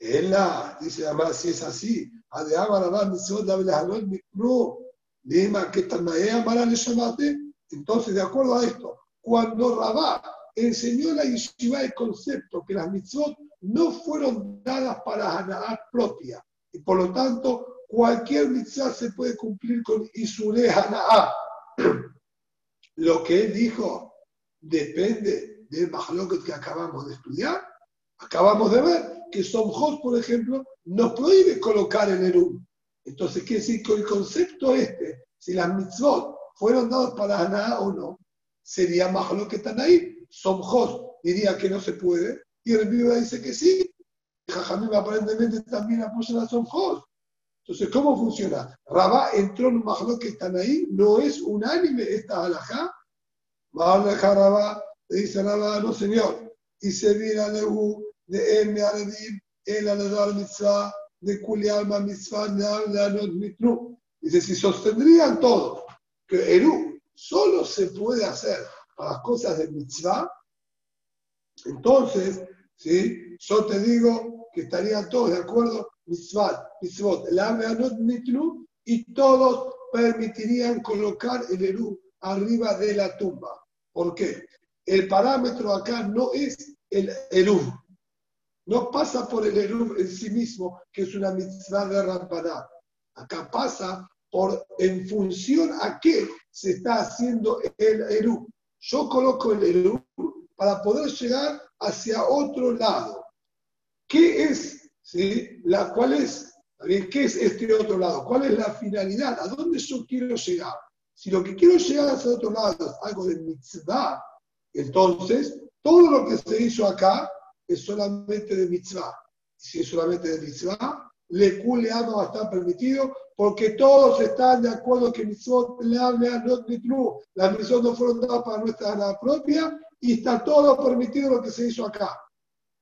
Ella, dice además, si es así, entonces, de acuerdo a esto, cuando Rabá enseñó la yeshiva el concepto que las mitzvot no fueron dadas para Hanaat propia, y por lo tanto, cualquier mitzvah se puede cumplir con Isure Hanaat. Lo que él dijo depende del Mahloket que acabamos de estudiar, acabamos de ver que Somjot, por ejemplo, nos prohíbe colocar el Eru. Entonces, quiere decir que el concepto este, si las mitzvot fueron dadas para nada o no, sería más lo que están ahí. Somjot diría que no se puede, y el Biblia dice que sí. Jajamim aparentemente también apoya a Somjot. Entonces, ¿cómo funciona? Rabá entró en un majlo que están ahí, no es unánime esta alajá. dejar Rabá, le dice Rabá, no señor, y se mira Lehu, de M. Aradim, el Aladar Mitzvah, de Kuli Alma Mitzvah, Neanot Mitru. Dice, si sostendrían todos que Eru solo se puede hacer para las cosas de Mitzvah, entonces, ¿sí? yo te digo que estarían todos de acuerdo, Mitzvah, Mitzvot, el Neanot Mitru, y todos permitirían colocar el Eru arriba de la tumba. ¿Por qué? El parámetro acá no es el Eru, no pasa por el Eruv en sí mismo, que es una mitzvah de Rampadá. Acá pasa por en función a qué se está haciendo el Eruv. Yo coloco el Eruv para poder llegar hacia otro lado. ¿Qué es? ¿sí? La, ¿Cuál es? ¿Qué es este otro lado? ¿Cuál es la finalidad? ¿A dónde yo quiero llegar? Si lo que quiero llegar hacia otro lado es algo de mitzvah, entonces todo lo que se hizo acá es solamente de mitzvah. Si es solamente de mitzvah, le le va a estar permitido porque todos están de acuerdo que mitzvot le hablan no Las mitzvot no fueron dadas para nuestra nada propia y está todo permitido lo que se hizo acá.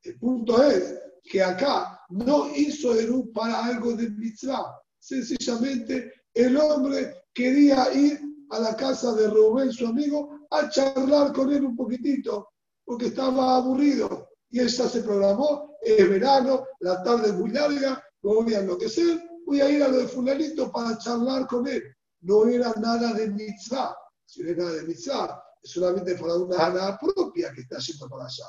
El punto es que acá no hizo Eru para algo de mitzvah. Sencillamente el hombre quería ir a la casa de Rubén, su amigo, a charlar con él un poquitito, porque estaba aburrido y él ya se programó, es verano, la tarde es muy larga, no voy a enloquecer, voy a ir a lo de fulanito para charlar con él. No era nada de mitzvah. Si no era nada de mitzvah, es solamente para una Haná propia que está haciendo para allá.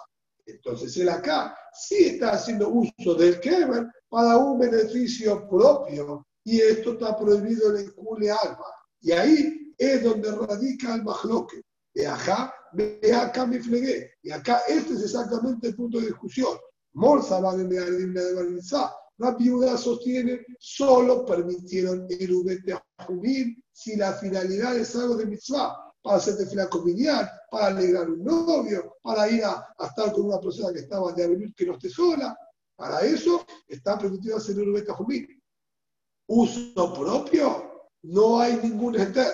Entonces él acá sí está haciendo uso del Kemer para un beneficio propio y esto está prohibido en el Kule Alma. Y ahí es donde radica el Mahloque. De acá, de acá me flegué. Y acá este es exactamente el punto de discusión. Morsa va de la viuda sostiene, solo permitieron el ubete jumil si la finalidad es algo de mitzvah, para hacer fila convenial, para alegrar un novio, para ir a, estar con una persona que estaba de avenir que no esté sola. Para eso está permitido hacer ubete jumil. Uso propio, no hay ningún enter.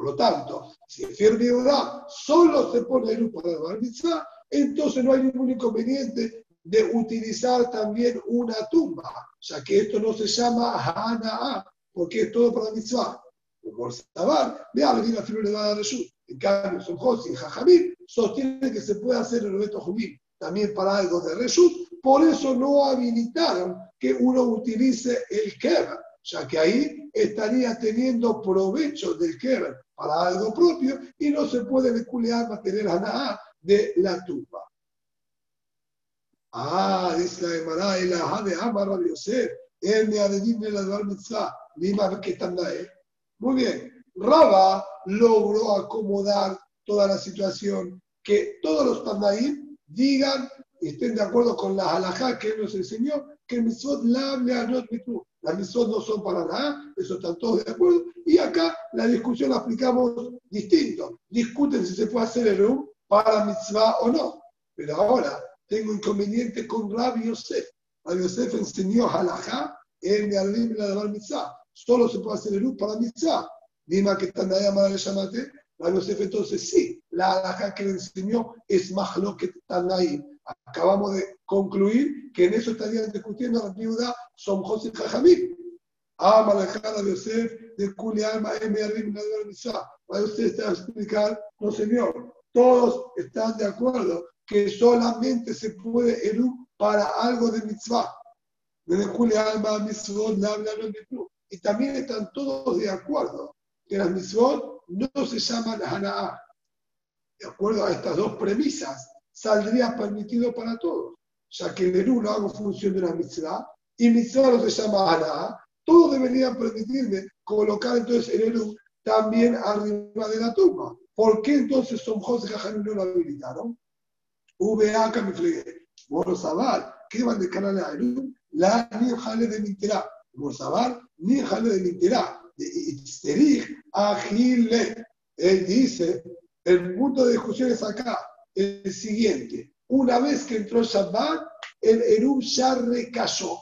Por lo tanto, si el fiel viuda solo se pone el para la mitzvah, entonces no hay ningún inconveniente de utilizar también una tumba, ya que esto no se llama Hana'a, porque es todo para mitzvah. Por saber, ve a la figura de la En cambio, son José y Jajamil sostienen que se puede hacer el reto Jumil también para algo de Reshut, por eso no habilitaron que uno utilice el Keber, ya que ahí estaría teniendo provecho del Keber para algo propio y no se puede a mantener a de la tumba. Ah, dice la Gemara, el ajá de Amar Rabbi Yosef, el de Adedim el Advar Mitzvah, Lima ahí. Muy bien, Raba logró acomodar toda la situación, que todos los Tandaim digan y estén de acuerdo con la halajá que él nos enseñó, que mitzvot la. Las mitzvot no son para nada, eso están todos de acuerdo. Y acá la discusión la aplicamos distinto. Discuten si se puede hacer el um para mitzvah o no. Pero ahora, tengo inconveniente con Rabbi Yosef. Rabbi Yosef enseñó halajá en el la de mitzvah. Solo se puede hacer el luz para mitzvah. Dime que están ahí a llamate. Rabbi Yosef entonces sí, la halajá que le enseñó es más lo que están ahí. Acabamos de concluir que en eso estarían discutiendo la viuda son José Jajamí. Ama la cara de Yosef de Kuli Alma M. Mitzvah. Para usted está a explicar, no señor. Todos están de acuerdo que solamente se puede eru para algo de mitzvah. Y también están todos de acuerdo que las mitzvot no se llaman hana'a. De acuerdo a estas dos premisas, saldría permitido para todos, ya que el eru no hago función de una mitzvah y mitzvah no se llama hana'a. Todos deberían permitirme colocar entonces el eru también arriba de la tumba. ¿Por qué entonces son José y no lo habilitaron? VA Camiflegue, Morosabar, que van de canal de Ayun, la ni jale de Mintera, Morosabar, ni jale de Mintera, de Isterich, Agile. Él dice, el punto de discusión es acá, el siguiente. Una vez que entró Shabbat, el Erum ya recayó.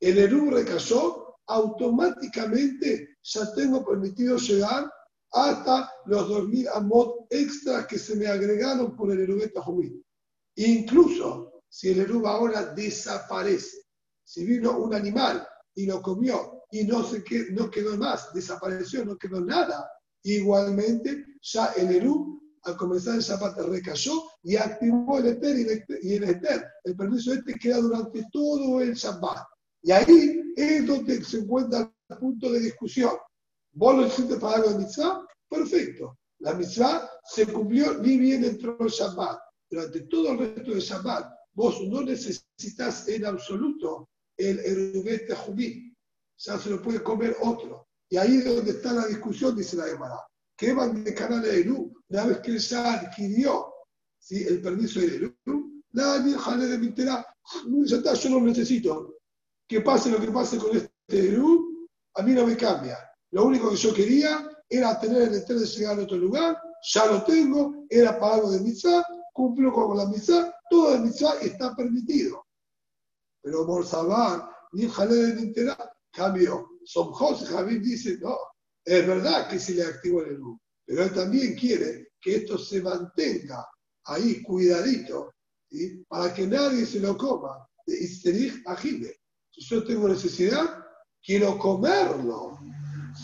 El Erum recayó, automáticamente ya tengo permitido llegar hasta los 2.000 amot extras que se me agregaron por el Erubeta Jumil. Incluso si el eruba ahora desaparece, si vino un animal y lo comió y no, se quedó, no quedó más, desapareció, no quedó nada, igualmente ya el erub al comenzar el Shabbat recayó y activó el Eter y el, Eter, el permiso este queda durante todo el Shabbat. Y ahí es donde se encuentra el punto de discusión. ¿Vos lo hiciste para de mitzvah? Perfecto. La mitzvah se cumplió ni bien entró el Shabbat durante todo el resto de Shabbat, vos no necesitas en absoluto el erubete jumí. Ya se lo puede comer otro. Y ahí es donde está la discusión, dice la Gemara. ¿Qué van de canal de Eru? Una vez que ya adquirió el permiso de Eru, nadie jale de mi ya está, yo no lo necesito. Que pase lo que pase con este Eru, a mí no me cambia. Lo único que yo quería era tener el estrés de llegar a otro lugar, ya lo tengo, era para algo de mitzvah, cumplió con la misa, todo el misa está permitido. Pero Morzabar, ni Jaled de Intera, cambió. Somjos Javier dice, no, es verdad que se le activó el luz, pero él también quiere que esto se mantenga ahí cuidadito, para que nadie se lo coma. Y se agile. Si yo tengo necesidad, quiero comerlo.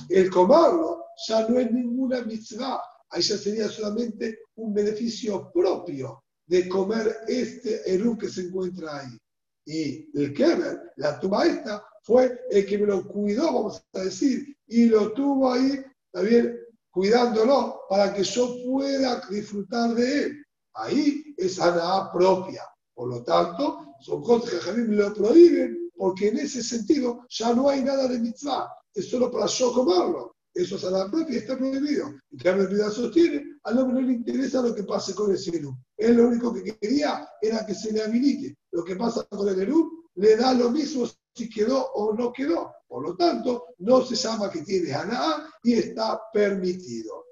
El comerlo ya no es ninguna mitzvah, ahí ya sería solamente un beneficio propio de comer este erú que se encuentra ahí. Y el Kemer, la tumba esta, fue el que me lo cuidó, vamos a decir, y lo tuvo ahí, también cuidándolo para que yo pueda disfrutar de él. Ahí es Ana propia. Por lo tanto, son cosas que Jamín lo prohíben porque en ese sentido ya no hay nada de mitzvah. Es solo para yo comerlo. Eso es Ana propia y está prohibido. Y Carmen Vida sostiene, al hombre no le interesa lo que pase con el cielo. Él lo único que quería era que se le habilite. Lo que pasa con el Erub le da lo mismo si quedó o no quedó. Por lo tanto, no se llama que tiene Haná y está permitido.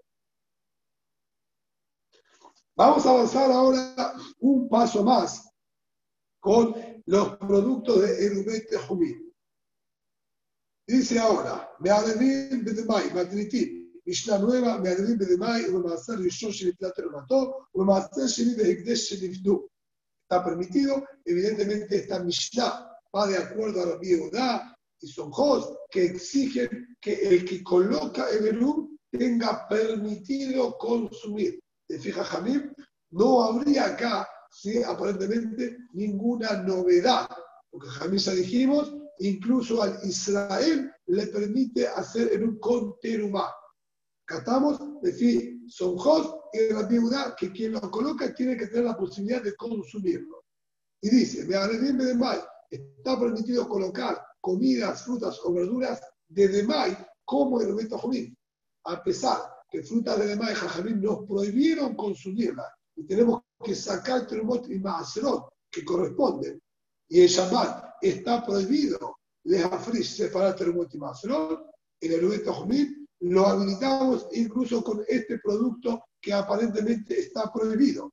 Vamos a avanzar ahora un paso más con los productos de Erubet Jumín. Dice ahora, me Me'adevim Bedemai, Matritim, Mishnah nueva, Me'adevim Bedemai, Umemaser Rishon Shenitlat Mató, Umemaser Shenit Behekdesh Shenifdu. Está permitido, evidentemente esta Mishnah va de acuerdo a la Yehuda y son Sonjos que exigen que el que coloca el Erub tenga permitido consumir. ¿Te fijas, Jamim? No habría acá, ¿sí? aparentemente, ninguna novedad. Porque Jamim ya dijimos, incluso al Israel le permite hacer en un conterumá. Catamos, decir, son Jos y la viuda que quien lo coloca tiene que tener la posibilidad de consumirlo. Y dice, me bien de May, está permitido colocar comidas, frutas o verduras de Demay como el Jomín, a pesar que frutas de Demay y Jajamín nos prohibieron consumirlas y tenemos que sacar Tremot y Maaserot que corresponden. Y el Shabbat está prohibido Lejafrish separar Tremot y Maaserot, en el Jomín lo habilitamos incluso con este producto que aparentemente está prohibido.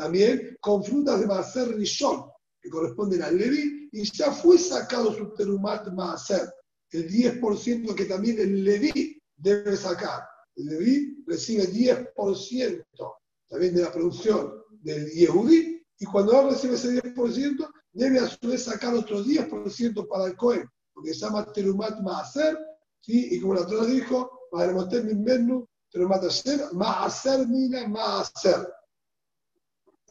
También con frutas de Maaser Rishon, que corresponden al Levi, y ya fue sacado su terumat Maaser, el 10% que también el Levi debe sacar. El Levi recibe 10% también de la producción del Yehudi, y cuando él recibe ese 10%, debe a su vez sacar otro 10% para el Cohen, porque se llama Terumat Maaser, ¿sí? y como la Torah dijo, Terumat Maaser, Maaser Mina Maaser.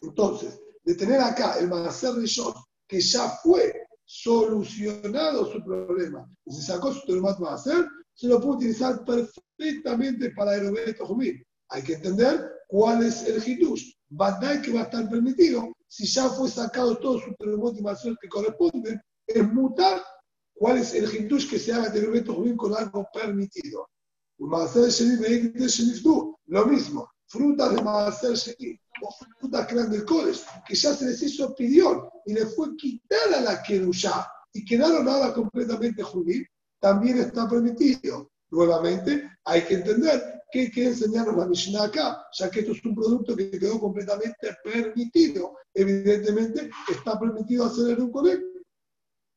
Entonces, de tener acá el Maaser Rishon, que ya fue solucionado su problema, se sacó su Terumat Maaser, se lo puede utilizar perfectamente para el Obeto Jumil. Hay que entender cuál es el Hitush. Bandai que va a estar permitido, si ya fue sacado todo su Terumat Maaser que corresponde, es mutar cuál es el Hitush que se haga de Obeto Jumil con algo permitido. Lo mismo, frutas de Maaser o frutas que eran del Kodesh, que ya se les hizo pidión y le fue quitada la Kedushá y quedaron ahora completamente judíos, también está permitido. Nuevamente, hay que entender que quiere enseñarnos la Mishnah acá, ya que esto es un producto que quedó completamente permitido. Evidentemente, está permitido hacer el un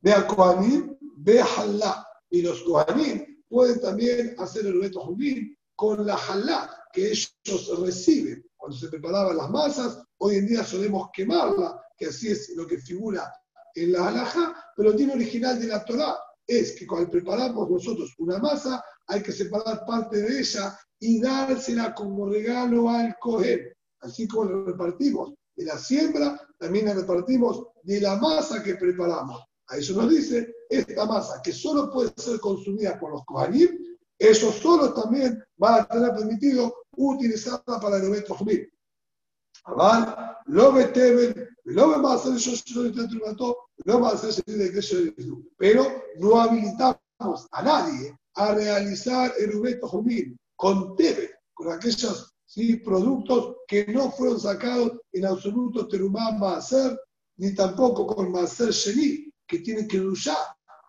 Ve a Kohanim, ve a Y los Kohanim pueden también hacer el reto judío con la halá que ellos reciben cuando se preparaban las masas. Hoy en día solemos quemarla, que así es lo que figura en la halajá, pero el tiene original de la Torá es que cuando preparamos nosotros una masa, hay que separar parte de ella y dársela como regalo al coger. Así como lo repartimos de la siembra, también la repartimos de la masa que preparamos. A eso nos dice, esta masa que solo puede ser consumida por los kohanim, eso solo también va a tener permitido utilizarla para el evento jumil. Amal, lo temen, lo me va a hacer yo, lo va a hacer Pero no habilitamos a nadie a realizar el evento jumil con tebe, con aquellos ¿sí? productos que no fueron sacados en absoluto terumá hacer ni tampoco con maser sheni, que tienen que luchar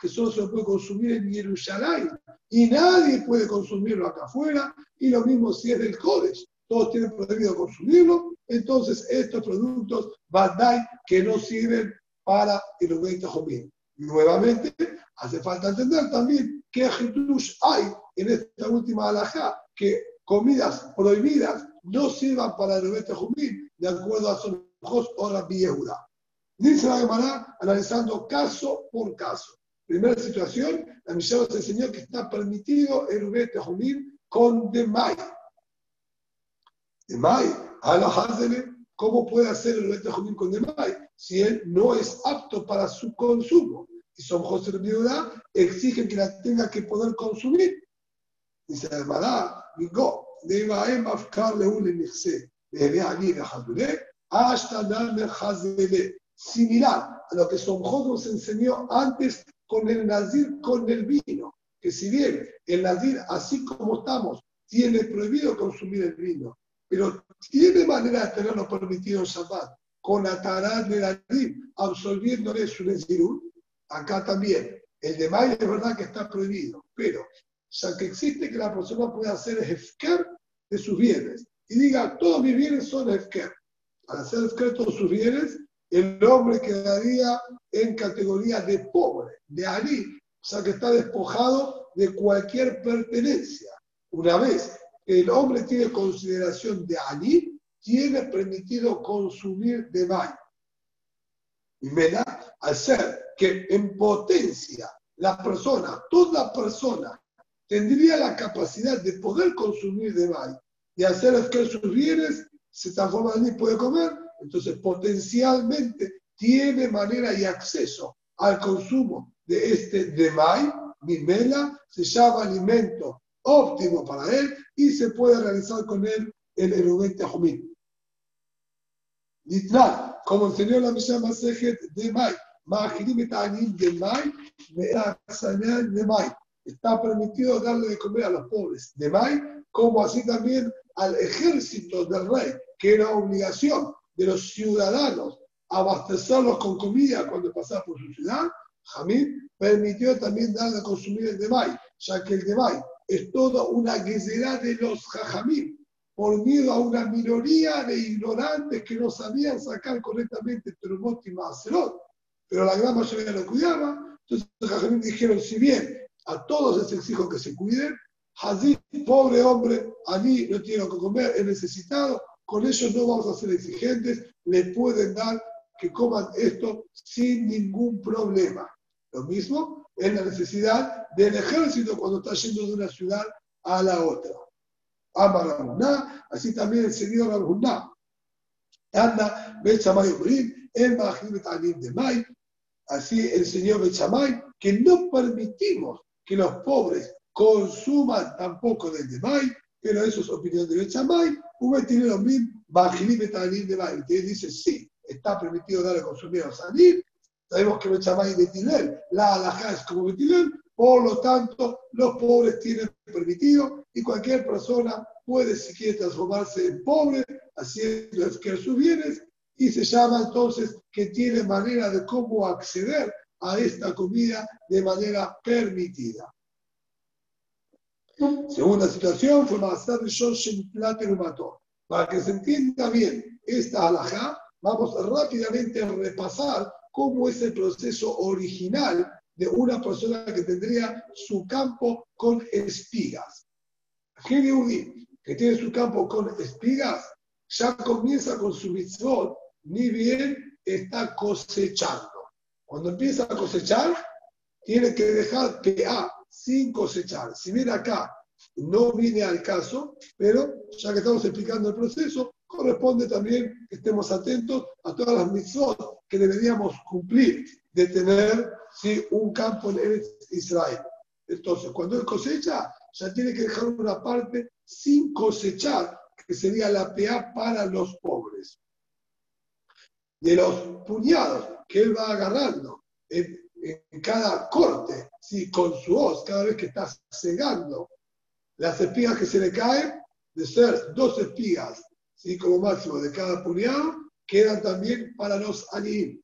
que solo se puede consumir en Jerusalén y nadie puede consumirlo acá afuera, y lo mismo si es del Kodesh, todos tienen prohibido consumirlo, entonces estos productos Bandai que no sirven para el Ubeita Jomín. Nuevamente, hace falta entender también qué Hitush hay en esta última alajá, que comidas prohibidas no sirvan para el Ubeita Jomín, de acuerdo a Sonjos o la Yehuda. Dice la Gemara, analizando caso por caso. Primera situación, la Mishnah nos enseñó que está permitido el Ubet Jumil con Demay. Demay, ¿cómo puede hacer el Ubet Jumil con Demay si él no es apto para su consumo? y son José Viuda, exigen que la tenga que poder consumir. Dice la hermana, digo, deba em afkar leule nixé, hasta darme Similar a lo que Somjot nos enseñó antes con el Nazir, con el vino. Que si bien el Nazir, así como estamos, tiene prohibido consumir el vino, pero tiene manera de tenerlo permitido en Shabbat, con Atarat de Nazir, absolviéndole su Nezirut, acá también. El de May es verdad que está prohibido, pero ya que existe que la persona pueda hacer Hefker de sus bienes y diga, todos mis bienes son Hefker. Al hacer Hefker todos sus bienes, el hombre quedaría en categoría de pobre, de Ali, o sea que está despojado de cualquier pertenencia. Una vez que el hombre tiene consideración de Ali, tiene permitido consumir de May. Y da al ser que en potencia la persona, toda persona, tendría la capacidad de poder consumir de May y hacer que sus bienes se transforman y puede comer, entonces potencialmente tiene manera y acceso al consumo de este demai, mimela, se llama alimento óptimo para él y se puede realizar con él el erugente jumín. Literal, como enseñó la Mishnah Masejet de Mai, de Mai, de Mai. Está permitido darle de comer a los pobres de Mai, como así también al ejército del rey, que era obligación de los ciudadanos abastecerlos con comida cuando pasaba por su ciudad, Jamil permitió también darle a consumir el demay, ya que el demay es toda una guerrera de los jajamim, por miedo a una minoría de ignorantes que no sabían sacar correctamente Terumot y Maaserot, pero la gran mayoría lo cuidaba. Entonces los jajamim dijeron, si bien a todos les exijo que se cuiden, Hazid, pobre hombre, a mí no tiene que comer, es necesitado, con ellos no vamos a ser exigentes, le pueden dar que coman esto sin ningún problema. Lo mismo es la necesidad del ejército cuando está yendo de una ciudad a la otra. Ama así también el señor Rabuná. Anda, Bechamay Urim, el Mahim de May, así el señor Bechamay, que no permitimos que los pobres consuman tampoco del de May, pero eso es opinión de Bechamay, tiene los mismos, de May. Que dice, sí, está permitido darle a consumir a salir. Sabemos que Bechamay Betilel, la alajá es como Betilel, por lo tanto, los pobres tienen permitido y cualquier persona puede, si quiere, transformarse en pobre, haciendo que sus bienes, y se llama entonces que tiene manera de cómo acceder a esta comida de manera permitida. Segunda situación fue Masar Shoshin mató. Para que se entienda bien esta alajá, vamos rápidamente a repasar cómo es el proceso original de una persona que tendría su campo con espigas. Geniudi, que tiene su campo con espigas, ya comienza con su mitzvot, ni bien está cosechando. Cuando empieza a cosechar, tiene que dejar PA sin cosechar. Si viene acá no viene al caso, pero ya que estamos explicando el proceso, corresponde también que estemos atentos a todas las mitzvot que deberíamos cumplir de tener un campo en Israel. Entonces, cuando es cosecha, ya tiene que dejar una parte sin cosechar, que sería la PA para los pobres. De los puñados que él va agarrando en, cada corte, ¿sí? con su hoz, cada vez que está cegando las espigas que se le caen, de ser dos espigas, ¿sí? como máximo de cada puñado, quedan también para los anim.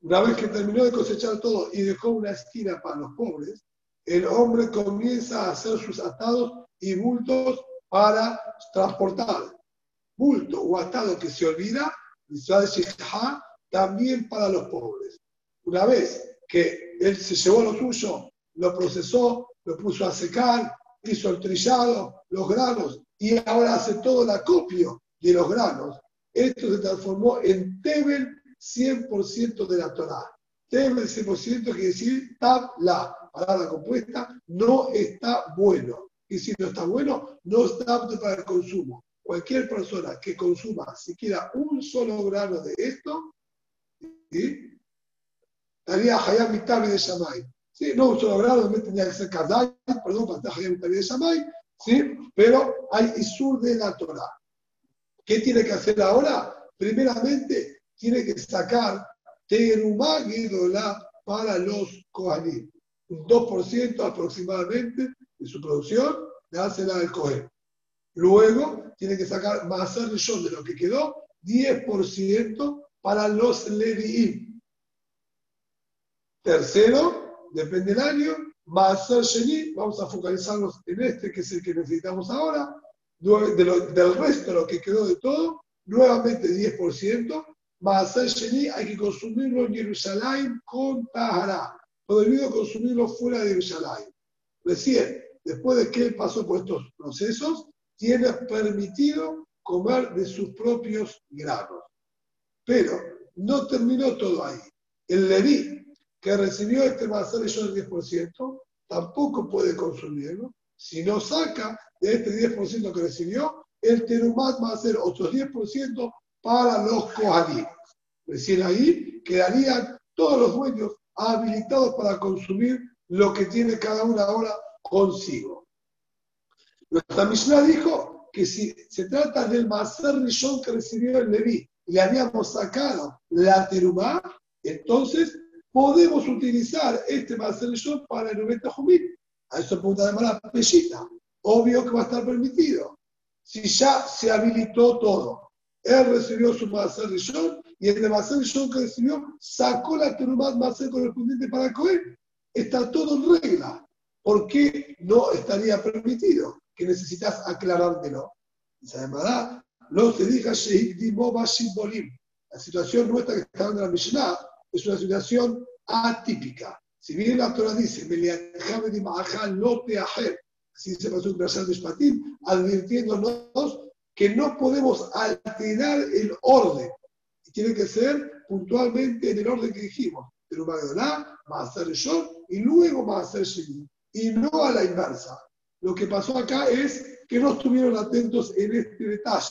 Una vez que terminó de cosechar todo y dejó una esquina para los pobres, el hombre comienza a hacer sus atados y bultos para transportar. Bulto o atado que se olvida, también para los pobres. Una vez que él se llevó lo suyo, lo procesó, lo puso a secar, hizo el trillado, los granos, y ahora hace todo el acopio de los granos. Esto se transformó en Tebel 100% de la Torah. Tebel 100% quiere decir Tab la, palabra compuesta, no está bueno. Y si no está bueno, no está para el consumo. Cualquier persona que consuma siquiera un solo grano de esto, estaría Hayam de Shamay. ¿Sí? No uso grado, me tenía que ser Kadai, perdón, para Mitabi de Shamay, ¿sí? pero hay Isur de la Torah. ¿Qué tiene que hacer ahora? Primeramente, tiene que sacar Terumá Gidola para los Kohanim. Un 2% aproximadamente de su producción le hace la del Kohen. Luego, tiene que sacar más de lo que quedó, 10% para los Levi'im. Tercero, depende del año, Maaser Sheni, vamos a focalizarnos en este, que es el que necesitamos ahora, del resto de lo que quedó de todo, nuevamente 10%, Maaser Sheni hay que consumirlo en Jerusalén con Tahara, prohibido consumirlo fuera de Jerusalén. Recién, después de que él pasó por estos procesos, tiene permitido comer de sus propios granos. Pero no terminó todo ahí. El Leví, que recibió este Maaser del 10%, tampoco puede consumirlo si no saca de este 10% que recibió, el Terumat va a ser otros 10% para los Kohanim. Recién ahí quedarían todos los dueños habilitados para consumir lo que tiene cada una ahora consigo. Nuestra Mishnah dijo que si se trata del Maser Rishon que recibió el Leví y le habíamos sacado la Terumá, entonces podemos utilizar este Maser para el 90 Jumil. A eso pregunta de la pellita. Obvio que va a estar permitido. Si ya se habilitó todo, él recibió su Maser y el de Maser que recibió sacó la Terumat Maser correspondiente para Cohen. Está todo en regla. ¿Por qué no estaría permitido? Que necesitas aclarártelo. Y además, no se diga La situación nuestra que está dando la Mishnah es una situación atípica. Si bien la Torah dice, no te así se pasó Shpatim, advirtiéndonos que no podemos alterar el orden. Y tiene que ser puntualmente en el orden que dijimos. Pero Magdalá, hacer Shor y luego hacer Sheni. Y no a la inversa. Lo que pasó acá es que no estuvieron atentos en este detalle.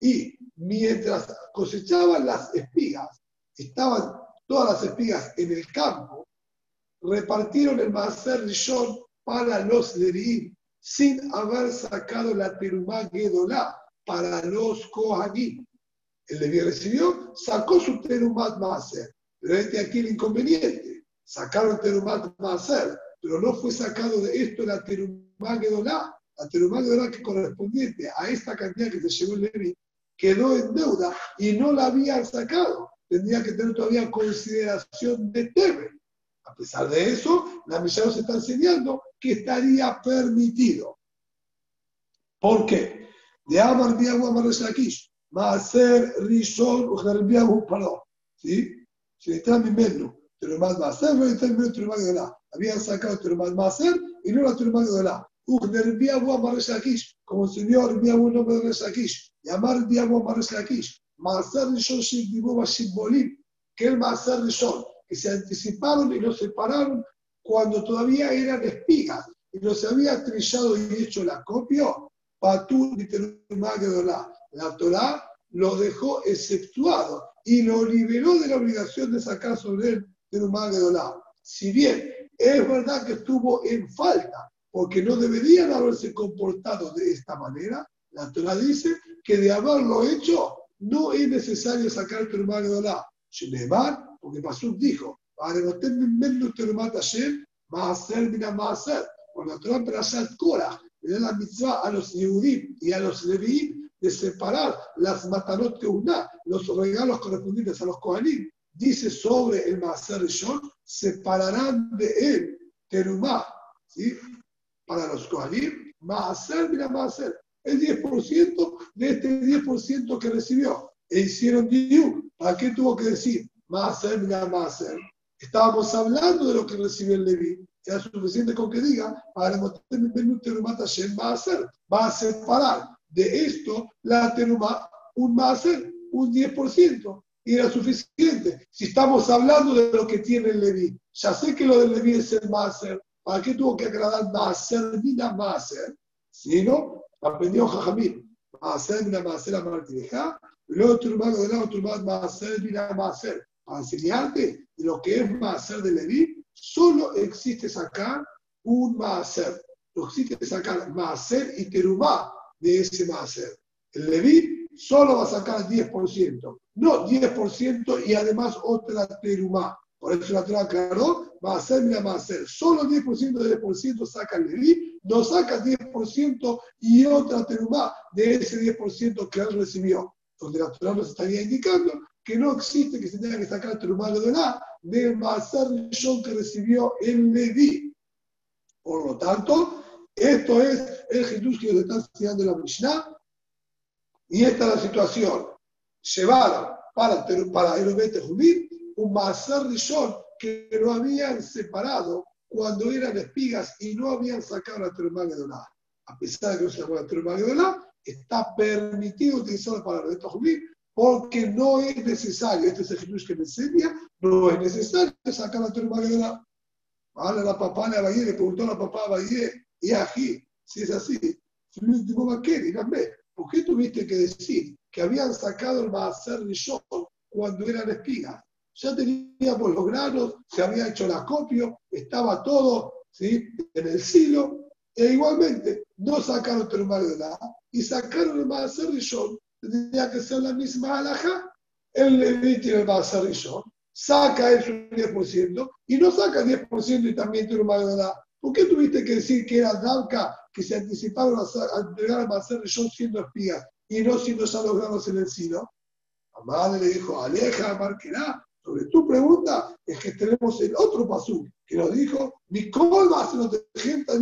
Y mientras cosechaban las espigas, estaban todas las espigas en el campo, repartieron el Maaser Rishon para los Lerim sin haber sacado la Terumá Gedolá para los Kohanim. El Levi recibió, sacó su Terumat Maaser. Pero este aquí el inconveniente. Sacaron Terumat Maaser, pero no fue sacado de esto la Terumá Gedolá. La Terumá Gedolá que correspondiente a esta cantidad que se llevó el Levi quedó en deuda y no la habían sacado. Tendría que tener todavía consideración de Tebe. A pesar de eso, la Mishnah se está enseñando que estaría permitido. ¿Por qué? De Amar Diagu Amar Shakish, Maaser Rishon Ujerbiagu Paró. ¿Sí? Si está mi menú, Terumat Maaser, no está el menú Terumat la. Habían sacado Terumat Maaser y no la Terumat Gedolá. Ujerbiagu Amar Shakish, como enseñó Arbiagu nombre de Shakish. Y Amar Diagu Amar Shakish, Maaser Rishon Shibdibu Bashibbolim, que el Maaser Rishon que se anticiparon y los separaron cuando todavía eran espigas y no se había trillado y hecho la copia, la Torah lo dejó exceptuado y lo liberó de la obligación de sacar sobre él Terumá Si bien es verdad que estuvo en falta, porque no deberían haberse comportado de esta manera, la Torah dice que de haberlo hecho no es necesario sacar Terumá Gedolá. Porque Pasuk dijo, Cuando la Torah Perashat Korah le da la mitzvah a los Yehudim y a los Leviim de separar las matanot una, los regalos correspondientes a los Kohanim, dice sobre el Maaser Rishon, separarán de él Terumá, ¿sí? Para los Kohanim, Maaser mira Maaser, el 10% de este 10% que recibió. E hicieron Diu. ¿Para qué tuvo que decir? Maaser, Maaser. Estábamos hablando de lo que recibió el Leví. Era suficiente con que diga, para va a hacer, va a separar de esto la teruma un Maaser, un 10%. Y era suficiente. Si estamos hablando de lo que tiene el Leví, ya sé que lo del Leví es el Maaser. ¿Para qué tuvo que agradar Maaser, Mina Maaser? Si no, aprendió Jajamín. Maaser, Mina Maaser, Amartireja. Luego Turma, de lado Turma, Maaser, Mina Maaser para enseñarte lo que es Maaser de Leví, solo existe sacar un Maaser. No existe sacar Maaser y Terumá de ese Maaser. El Leví solo va a sacar 10%, no 10% y además otra Terumá. Por eso la Torah aclaró, va a ser, mira, va a ser. Solo 10% del 10% saca el Leví, no saca 10% y otra terumá de ese 10% que él recibió. Donde la Torah nos estaría indicando que no existe que se tenga que sacar terumá de la del Maser Rishon que recibió el Leví. Por lo tanto, esto es el Jesús que nos está enseñando la Mishnah y esta es la situación. Llevaron para, para el Judí un Maser Rishon que lo habían separado cuando eran espigas y no habían sacado la Gedolá. A pesar de que no se llama la Gedolá, está permitido utilizar la palabra de Tojumim porque no es necesario, este es el que me enseña, no es necesario sacar la Gedolá. Ahora la papá le le preguntó a la papá a y aquí, si es así, ¿por qué tuviste que decir que habían sacado el Maaser Rishon cuando eran espigas? Ya teníamos los granos, se había hecho el acopio, estaba todo ¿sí? en el silo, e igualmente no sacaron termal de la y sacaron el Maaser Rishon, tenía que ser la misma alhaja, el Levi tiene el Maaser Rishon, saca eso un 10% y no saca el 10% y también tiene de la. ¿Por qué tuviste que decir que era Dalka que se anticiparon a, entregar el Maaser Rishon siendo espías y no siendo ya los granos en el silo? La madre le dijo, aleja, marquerá, sobre tu pregunta es que tenemos el otro pasú que nos dijo, Mikol gente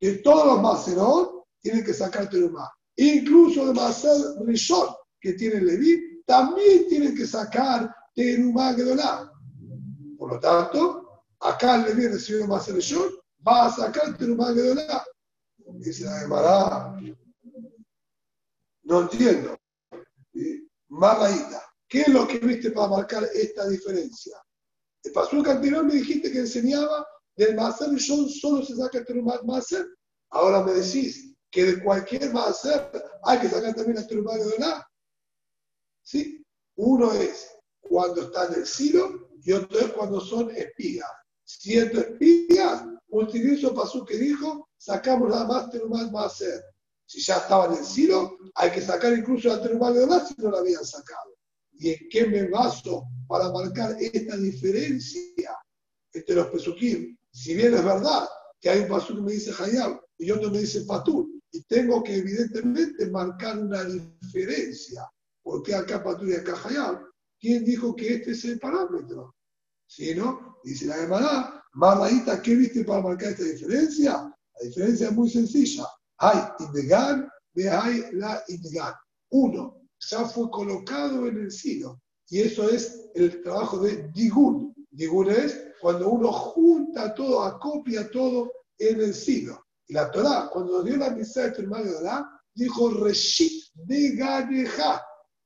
que todos los Maserot tienen que sacar Terumá. Incluso el Maser Rishon que tiene Leví, también tienen que sacar Terumá Gedolá. Por lo tanto, acá el Leví recibió Maser Rishon, va a sacar Terumá Gedolá. Dice la Gemara, no entiendo. Marraíta. ¿Qué es lo que viste para marcar esta diferencia? El pastor anterior me dijiste que enseñaba del Maser y solo se saca el Terumat Maser. Ahora me decís que de cualquier Maser hay que sacar también el Terumat de la. ¿Sí? Uno es cuando está en el silo y otro es cuando son espigas. Siendo espigas, utilizo pasú que dijo, sacamos nada más Terumat Maser. Si ya estaba en el silo, hay que sacar incluso la Terumat de la si no la habían sacado. ¿Y en qué me baso para marcar esta diferencia entre los pesukim? Si bien es verdad que hay un pasú que me dice Hayab y otro me dice Patur, y tengo que evidentemente marcar una diferencia, porque acá Patur y acá Hayab, ¿quién dijo que este es el parámetro? Si no, dice la Gemara, Marraíta, ¿qué viste para marcar esta diferencia? La diferencia es muy sencilla. Hay Indegan, ve hay la Indegan. Uno, ya fue colocado en el silo. Y eso es el trabajo de Digun. Digun es cuando uno junta todo, acopia todo en el silo. Y la Torah, cuando dio la misa de hermano de la, dijo Reshit de Ganeja.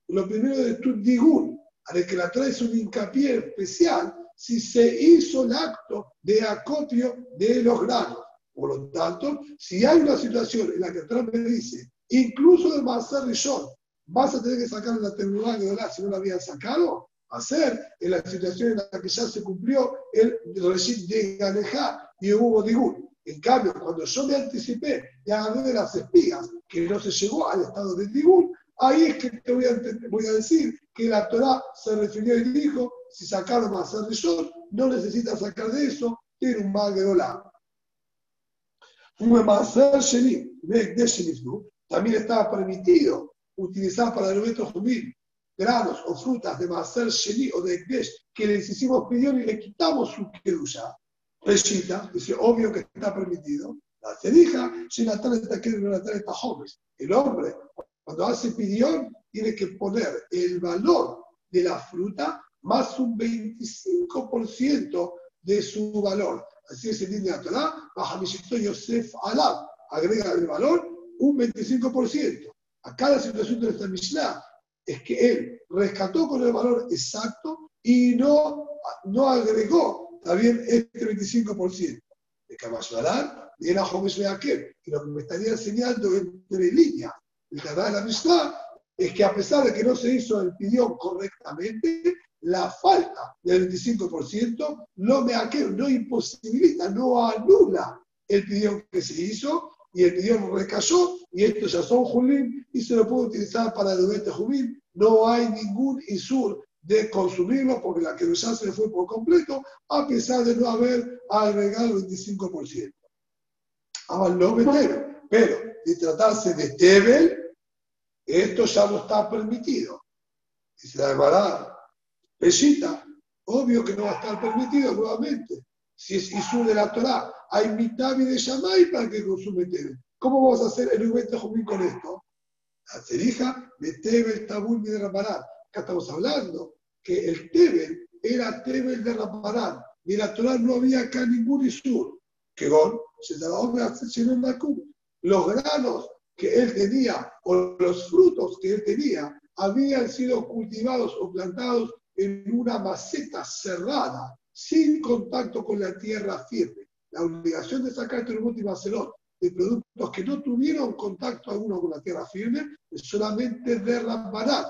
Lo primero de tu Digun, al que la Torah es un hincapié especial si se hizo el acto de acopio de los granos. Por lo tanto, si hay una situación en la que Torah me dice, incluso de Maser Rishon, vas a tener que sacar la terminal de la si no la habían sacado, hacer en la situación en la que ya se cumplió el régimen de Ganeja y hubo Digun. En cambio, cuando yo me anticipé y agarré de las espigas que no se llegó al estado de Digun, ahí es que te voy a, voy a decir que la Torah se refirió y dijo, si sacaron más de sol, no necesitas sacar de eso, tiene un. Un también estaba permitido utilizadas para objeto jumil, granos o frutas de Maser Sheni o de Ekdesh, que les hicimos pidión y le quitamos su kedusha, Reshita, dice, obvio que está permitido. La cerija, el hombre, cuando hace pidión, tiene que poner el valor de la fruta más un 25% de su valor. Así es el línea de Torah, Yosef Alab, agrega el valor un 25%. Acá la situación de esta Mishnah es que él rescató con el valor exacto y no, no agregó también este 25%. De Kamashvalar viene a Jomes Leakem, y lo que me estaría enseñando entre líneas el canal de la Mishnah es que a pesar de que no se hizo el pidión correctamente, la falta del 25% no me no imposibilita, no anula el pidión que se hizo y el pidión recayó y estos ya son jubín y se lo puede utilizar para el de jubín. No hay ningún isur de consumirlo porque la que ya se le fue por completo a pesar de no haber agregado el 25%. Ahora no meter, pero de tratarse de Tebel, esto ya no está permitido. Se la Pesita, obvio que no va a estar permitido nuevamente. Si es Isur de la Torah, hay mitad de Shamay para que consume Tebel. ¿Cómo vamos a hacer el Ubete Jumín con esto? La cerija de Tebel Tabul de Ramarán. Acá estamos hablando que el Tebel era Tebel de Ramarán. En la Torah no había acá ningún Isur. Que Gon, se Los granos que él tenía o los frutos que él tenía habían sido cultivados o plantados en una maceta cerrada, sin contacto con la tierra firme. La obligación de sacar este último Barcelona de productos que no tuvieron contacto alguno con la tierra firme es solamente de Rambanat.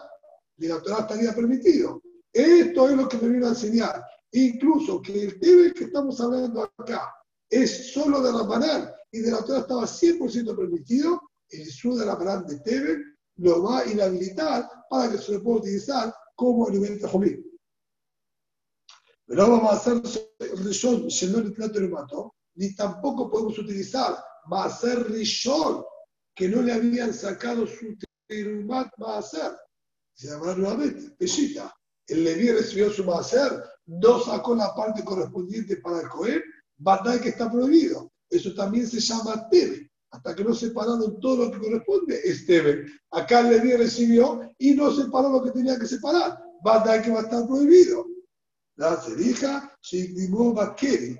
De la Torah estaría permitido. Esto es lo que me vino a enseñar. Incluso que el tema que estamos hablando acá es solo de Rambanat y de la Torah estaba 100% permitido, el sur de Rambanat de Tebe lo va a inhabilitar para que se lo pueda utilizar como alimento jomí. No vamos a hacer Rishon, el mató, ni tampoco podemos utilizar hacer Rishon, que no le habían sacado su Terumat hacer Se llama nuevamente, Peshita. El Leví recibió su hacer no sacó la parte correspondiente para el Cohen, batalla que está prohibido. Eso también se llama Tebe. Hasta que no separaron todo lo que corresponde, es. Acá el Leví recibió y no separó lo que tenía que separar. Batalla que va a estar prohibido. La cerija se inclinó Bakeri.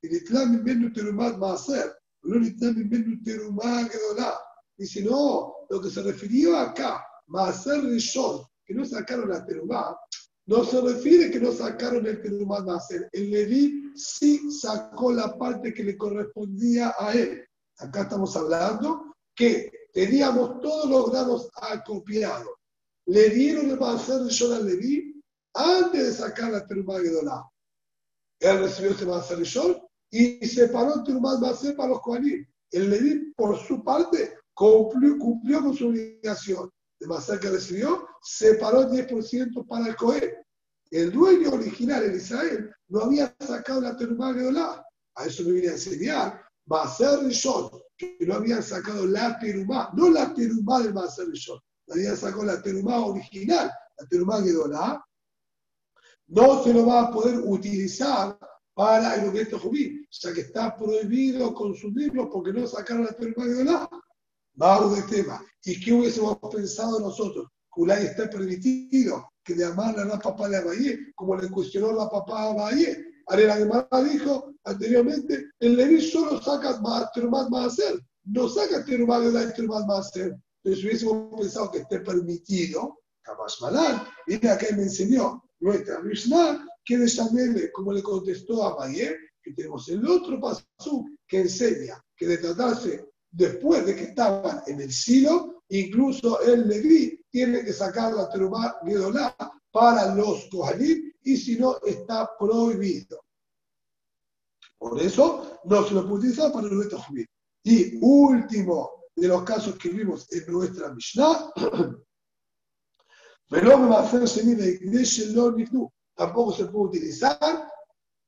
Y el Islam inventó Terumat hacer Dice, no, lo que se refirió acá, Maaser Rishon, que no sacaron la terumá, no se refiere que no sacaron el terumá Maaser. El Leví sí sacó la parte que le correspondía a él. Acá estamos hablando que teníamos todos los granos acopiados. Le dieron el Maaser Rishon al Leví antes de sacar la terumá Gedolá. Él recibió ese Rishon y separó el Terumat Maser para los Kohanim. El Leví, por su parte, cumplió, cumplió con su obligación de Maser que recibió, separó el 10% para el Cohen. El dueño original en Israel no había sacado la Terumá Geolá. A eso me viene a enseñar. Maser Rishon, que no habían sacado la Terumá, no la Terumá del Maser Rishon, habían sacado la Terumá original, la Terumá Geolá, no se lo va a poder utilizar para el objeto jubí, ya que está prohibido consumirlo porque no sacaron la terma de nada. Vamos de tema. ¿Y qué hubiésemos pensado nosotros? Julay está permitido que de amar a la papá de Abayé, como le cuestionó la papá a Abayé. Ariel Aguimara dijo anteriormente, el Leví solo saca Terumat Maaser, no saca Terumat de la Terumat Maaser. Entonces hubiésemos pensado que esté permitido, Kamash viene acá y me enseñó nuestra Mishnah, que de como le contestó a Mayer, que tenemos el otro paso que enseña que de tratarse después de que estaban en el silo, incluso el Leví tiene que sacar la terumá Gedolá para los Kohanim y si no está prohibido. Por eso no se lo puede utilizar para nuestro Jumí. Y último de los casos que vimos en nuestra Mishnah, me va a hacer de tampoco se puede utilizar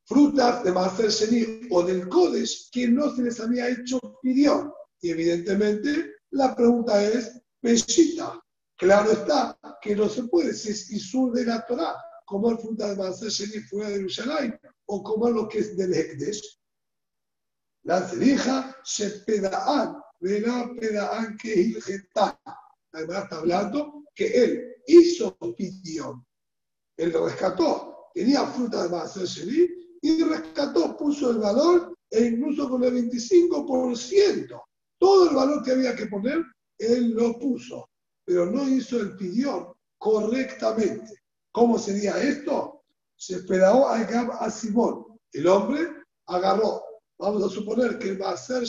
frutas de Maser Sheni o del Kodesh que no se les había hecho pidión. Y evidentemente la pregunta es, Peshita. Claro está que no se puede, si es Isur de la Torah, comer fruta de Maser Sheni fuera de Jerusalén o comer lo que es del Hekdesh. La cerija se pedaan, verá pedaan que ilgetá. Además está hablando que él hizo pidión él lo rescató. Tenía fruta de Maser y rescató, puso el valor e incluso con el 25%. Todo el valor que había que poner, él lo puso, pero no hizo el pidión correctamente. ¿Cómo sería esto? Se esperó a Gab a Simón. El hombre agarró, vamos a suponer que el Maser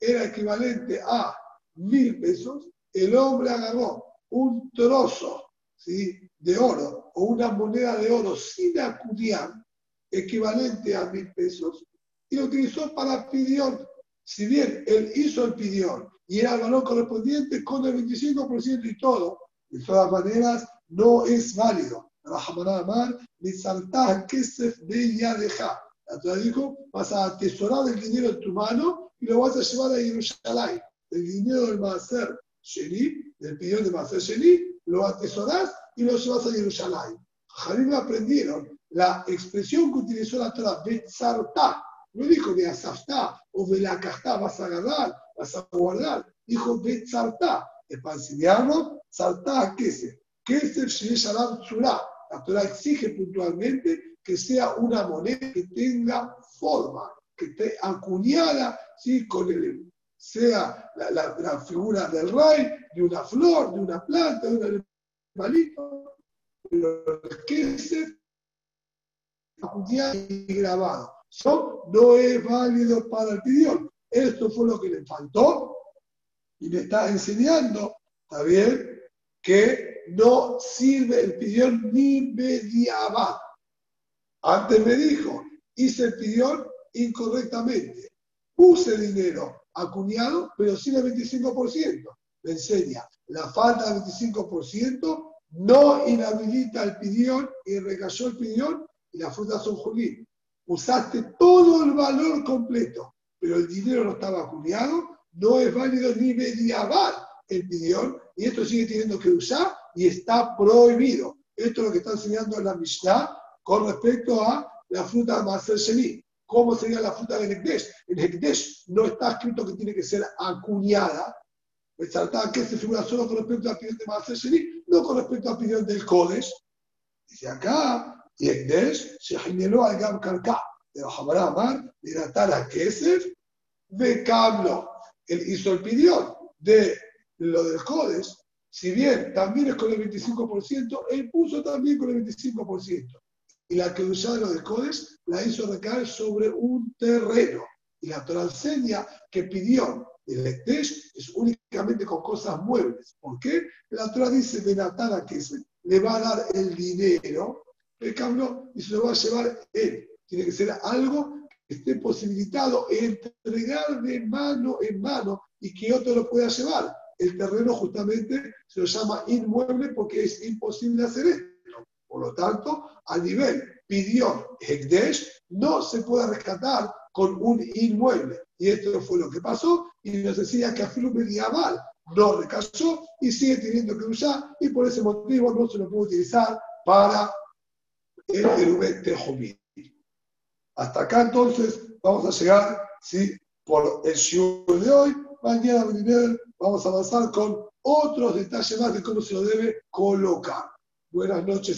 era equivalente a mil pesos. El hombre agarró un trozo ¿sí? de oro o una moneda de oro sin acudiar, equivalente a mil pesos, y lo utilizó para pidión. Si bien él hizo el pidión y era el valor correspondiente con el 25% y todo, de todas maneras no es válido. Rahamana Amar, que se veía dejar. Torah dijo, vas a atesorar el dinero en tu mano y lo vas a llevar a Jerusalén. El dinero del Maaser Sheni, del pidión de Maaser Sheni, lo atesorás y lo llevas a Jerusalén. Jarim aprendieron la expresión que utilizó la Torah, Betzartá, no dijo de Asaftá o la vas a agarrar, vas a guardar, dijo Betzartá, es para enseñarnos, Sartá Kesef. Kesef Sheneshalam Tzura. La Torah exige puntualmente que sea una moneda que tenga forma, que esté acuñada, ¿sí? con el, sea la, la, figura del rey, de una flor, de una planta, de un animalito, pero Kesef acuñado y grabado. Eso no es válido para el pidión. Esto fue lo que le faltó y me está enseñando, ¿está bien? Que no sirve el pidión ni mediaba. Antes me dijo, hice el pidión incorrectamente. Puse dinero acuñado, pero sin el 25%. Me enseña, la falta del 25% no inhabilita el pidión y recayó el pidión y las frutas son judías usaste todo el valor completo, pero el dinero no estaba acuñado, no es válido ni mediabar el pidión, y esto sigue teniendo que usar y está prohibido. Esto es lo que está enseñando la Mishnah con respecto a la fruta Maser Sheni. ¿Cómo sería la fruta del Hekdesh? El Hekdesh no está escrito que tiene que ser acuñada. Resaltaba que se figura solo con respecto al pidión de Maaseh no con respecto al pidión del Kodesh. Dice acá, Hekdesh se generó al Gam Karka, de Bajamará Amar, de Natara Kesef, de Kablo. Él hizo el pidión de lo del Kodesh, si bien también es con el 25%, él puso también con el 25%. Y la que usaba lo del Codes la hizo recaer sobre un terreno. Y la Torah enseña que pidió el Ekdesh es únicamente con cosas muebles. ¿Por qué? La Torah dice de Natana que le va a dar el dinero el cambio y se lo va a llevar él. Tiene que ser algo que esté posibilitado entregar de mano en mano y que otro lo pueda llevar. El terreno justamente se lo llama inmueble porque es imposible hacer esto. Por lo tanto, a nivel pidió Hekdesh, no se puede rescatar con un inmueble. Y esto fue lo que pasó y nos decía que Afilu Medieval no recayó y sigue teniendo que usar y por ese motivo no se lo puede utilizar para el Hasta acá entonces vamos a llegar, ¿sí? por el show de hoy. Mañana vamos a avanzar con otros detalles más de cómo se lo debe colocar. Buenas noches.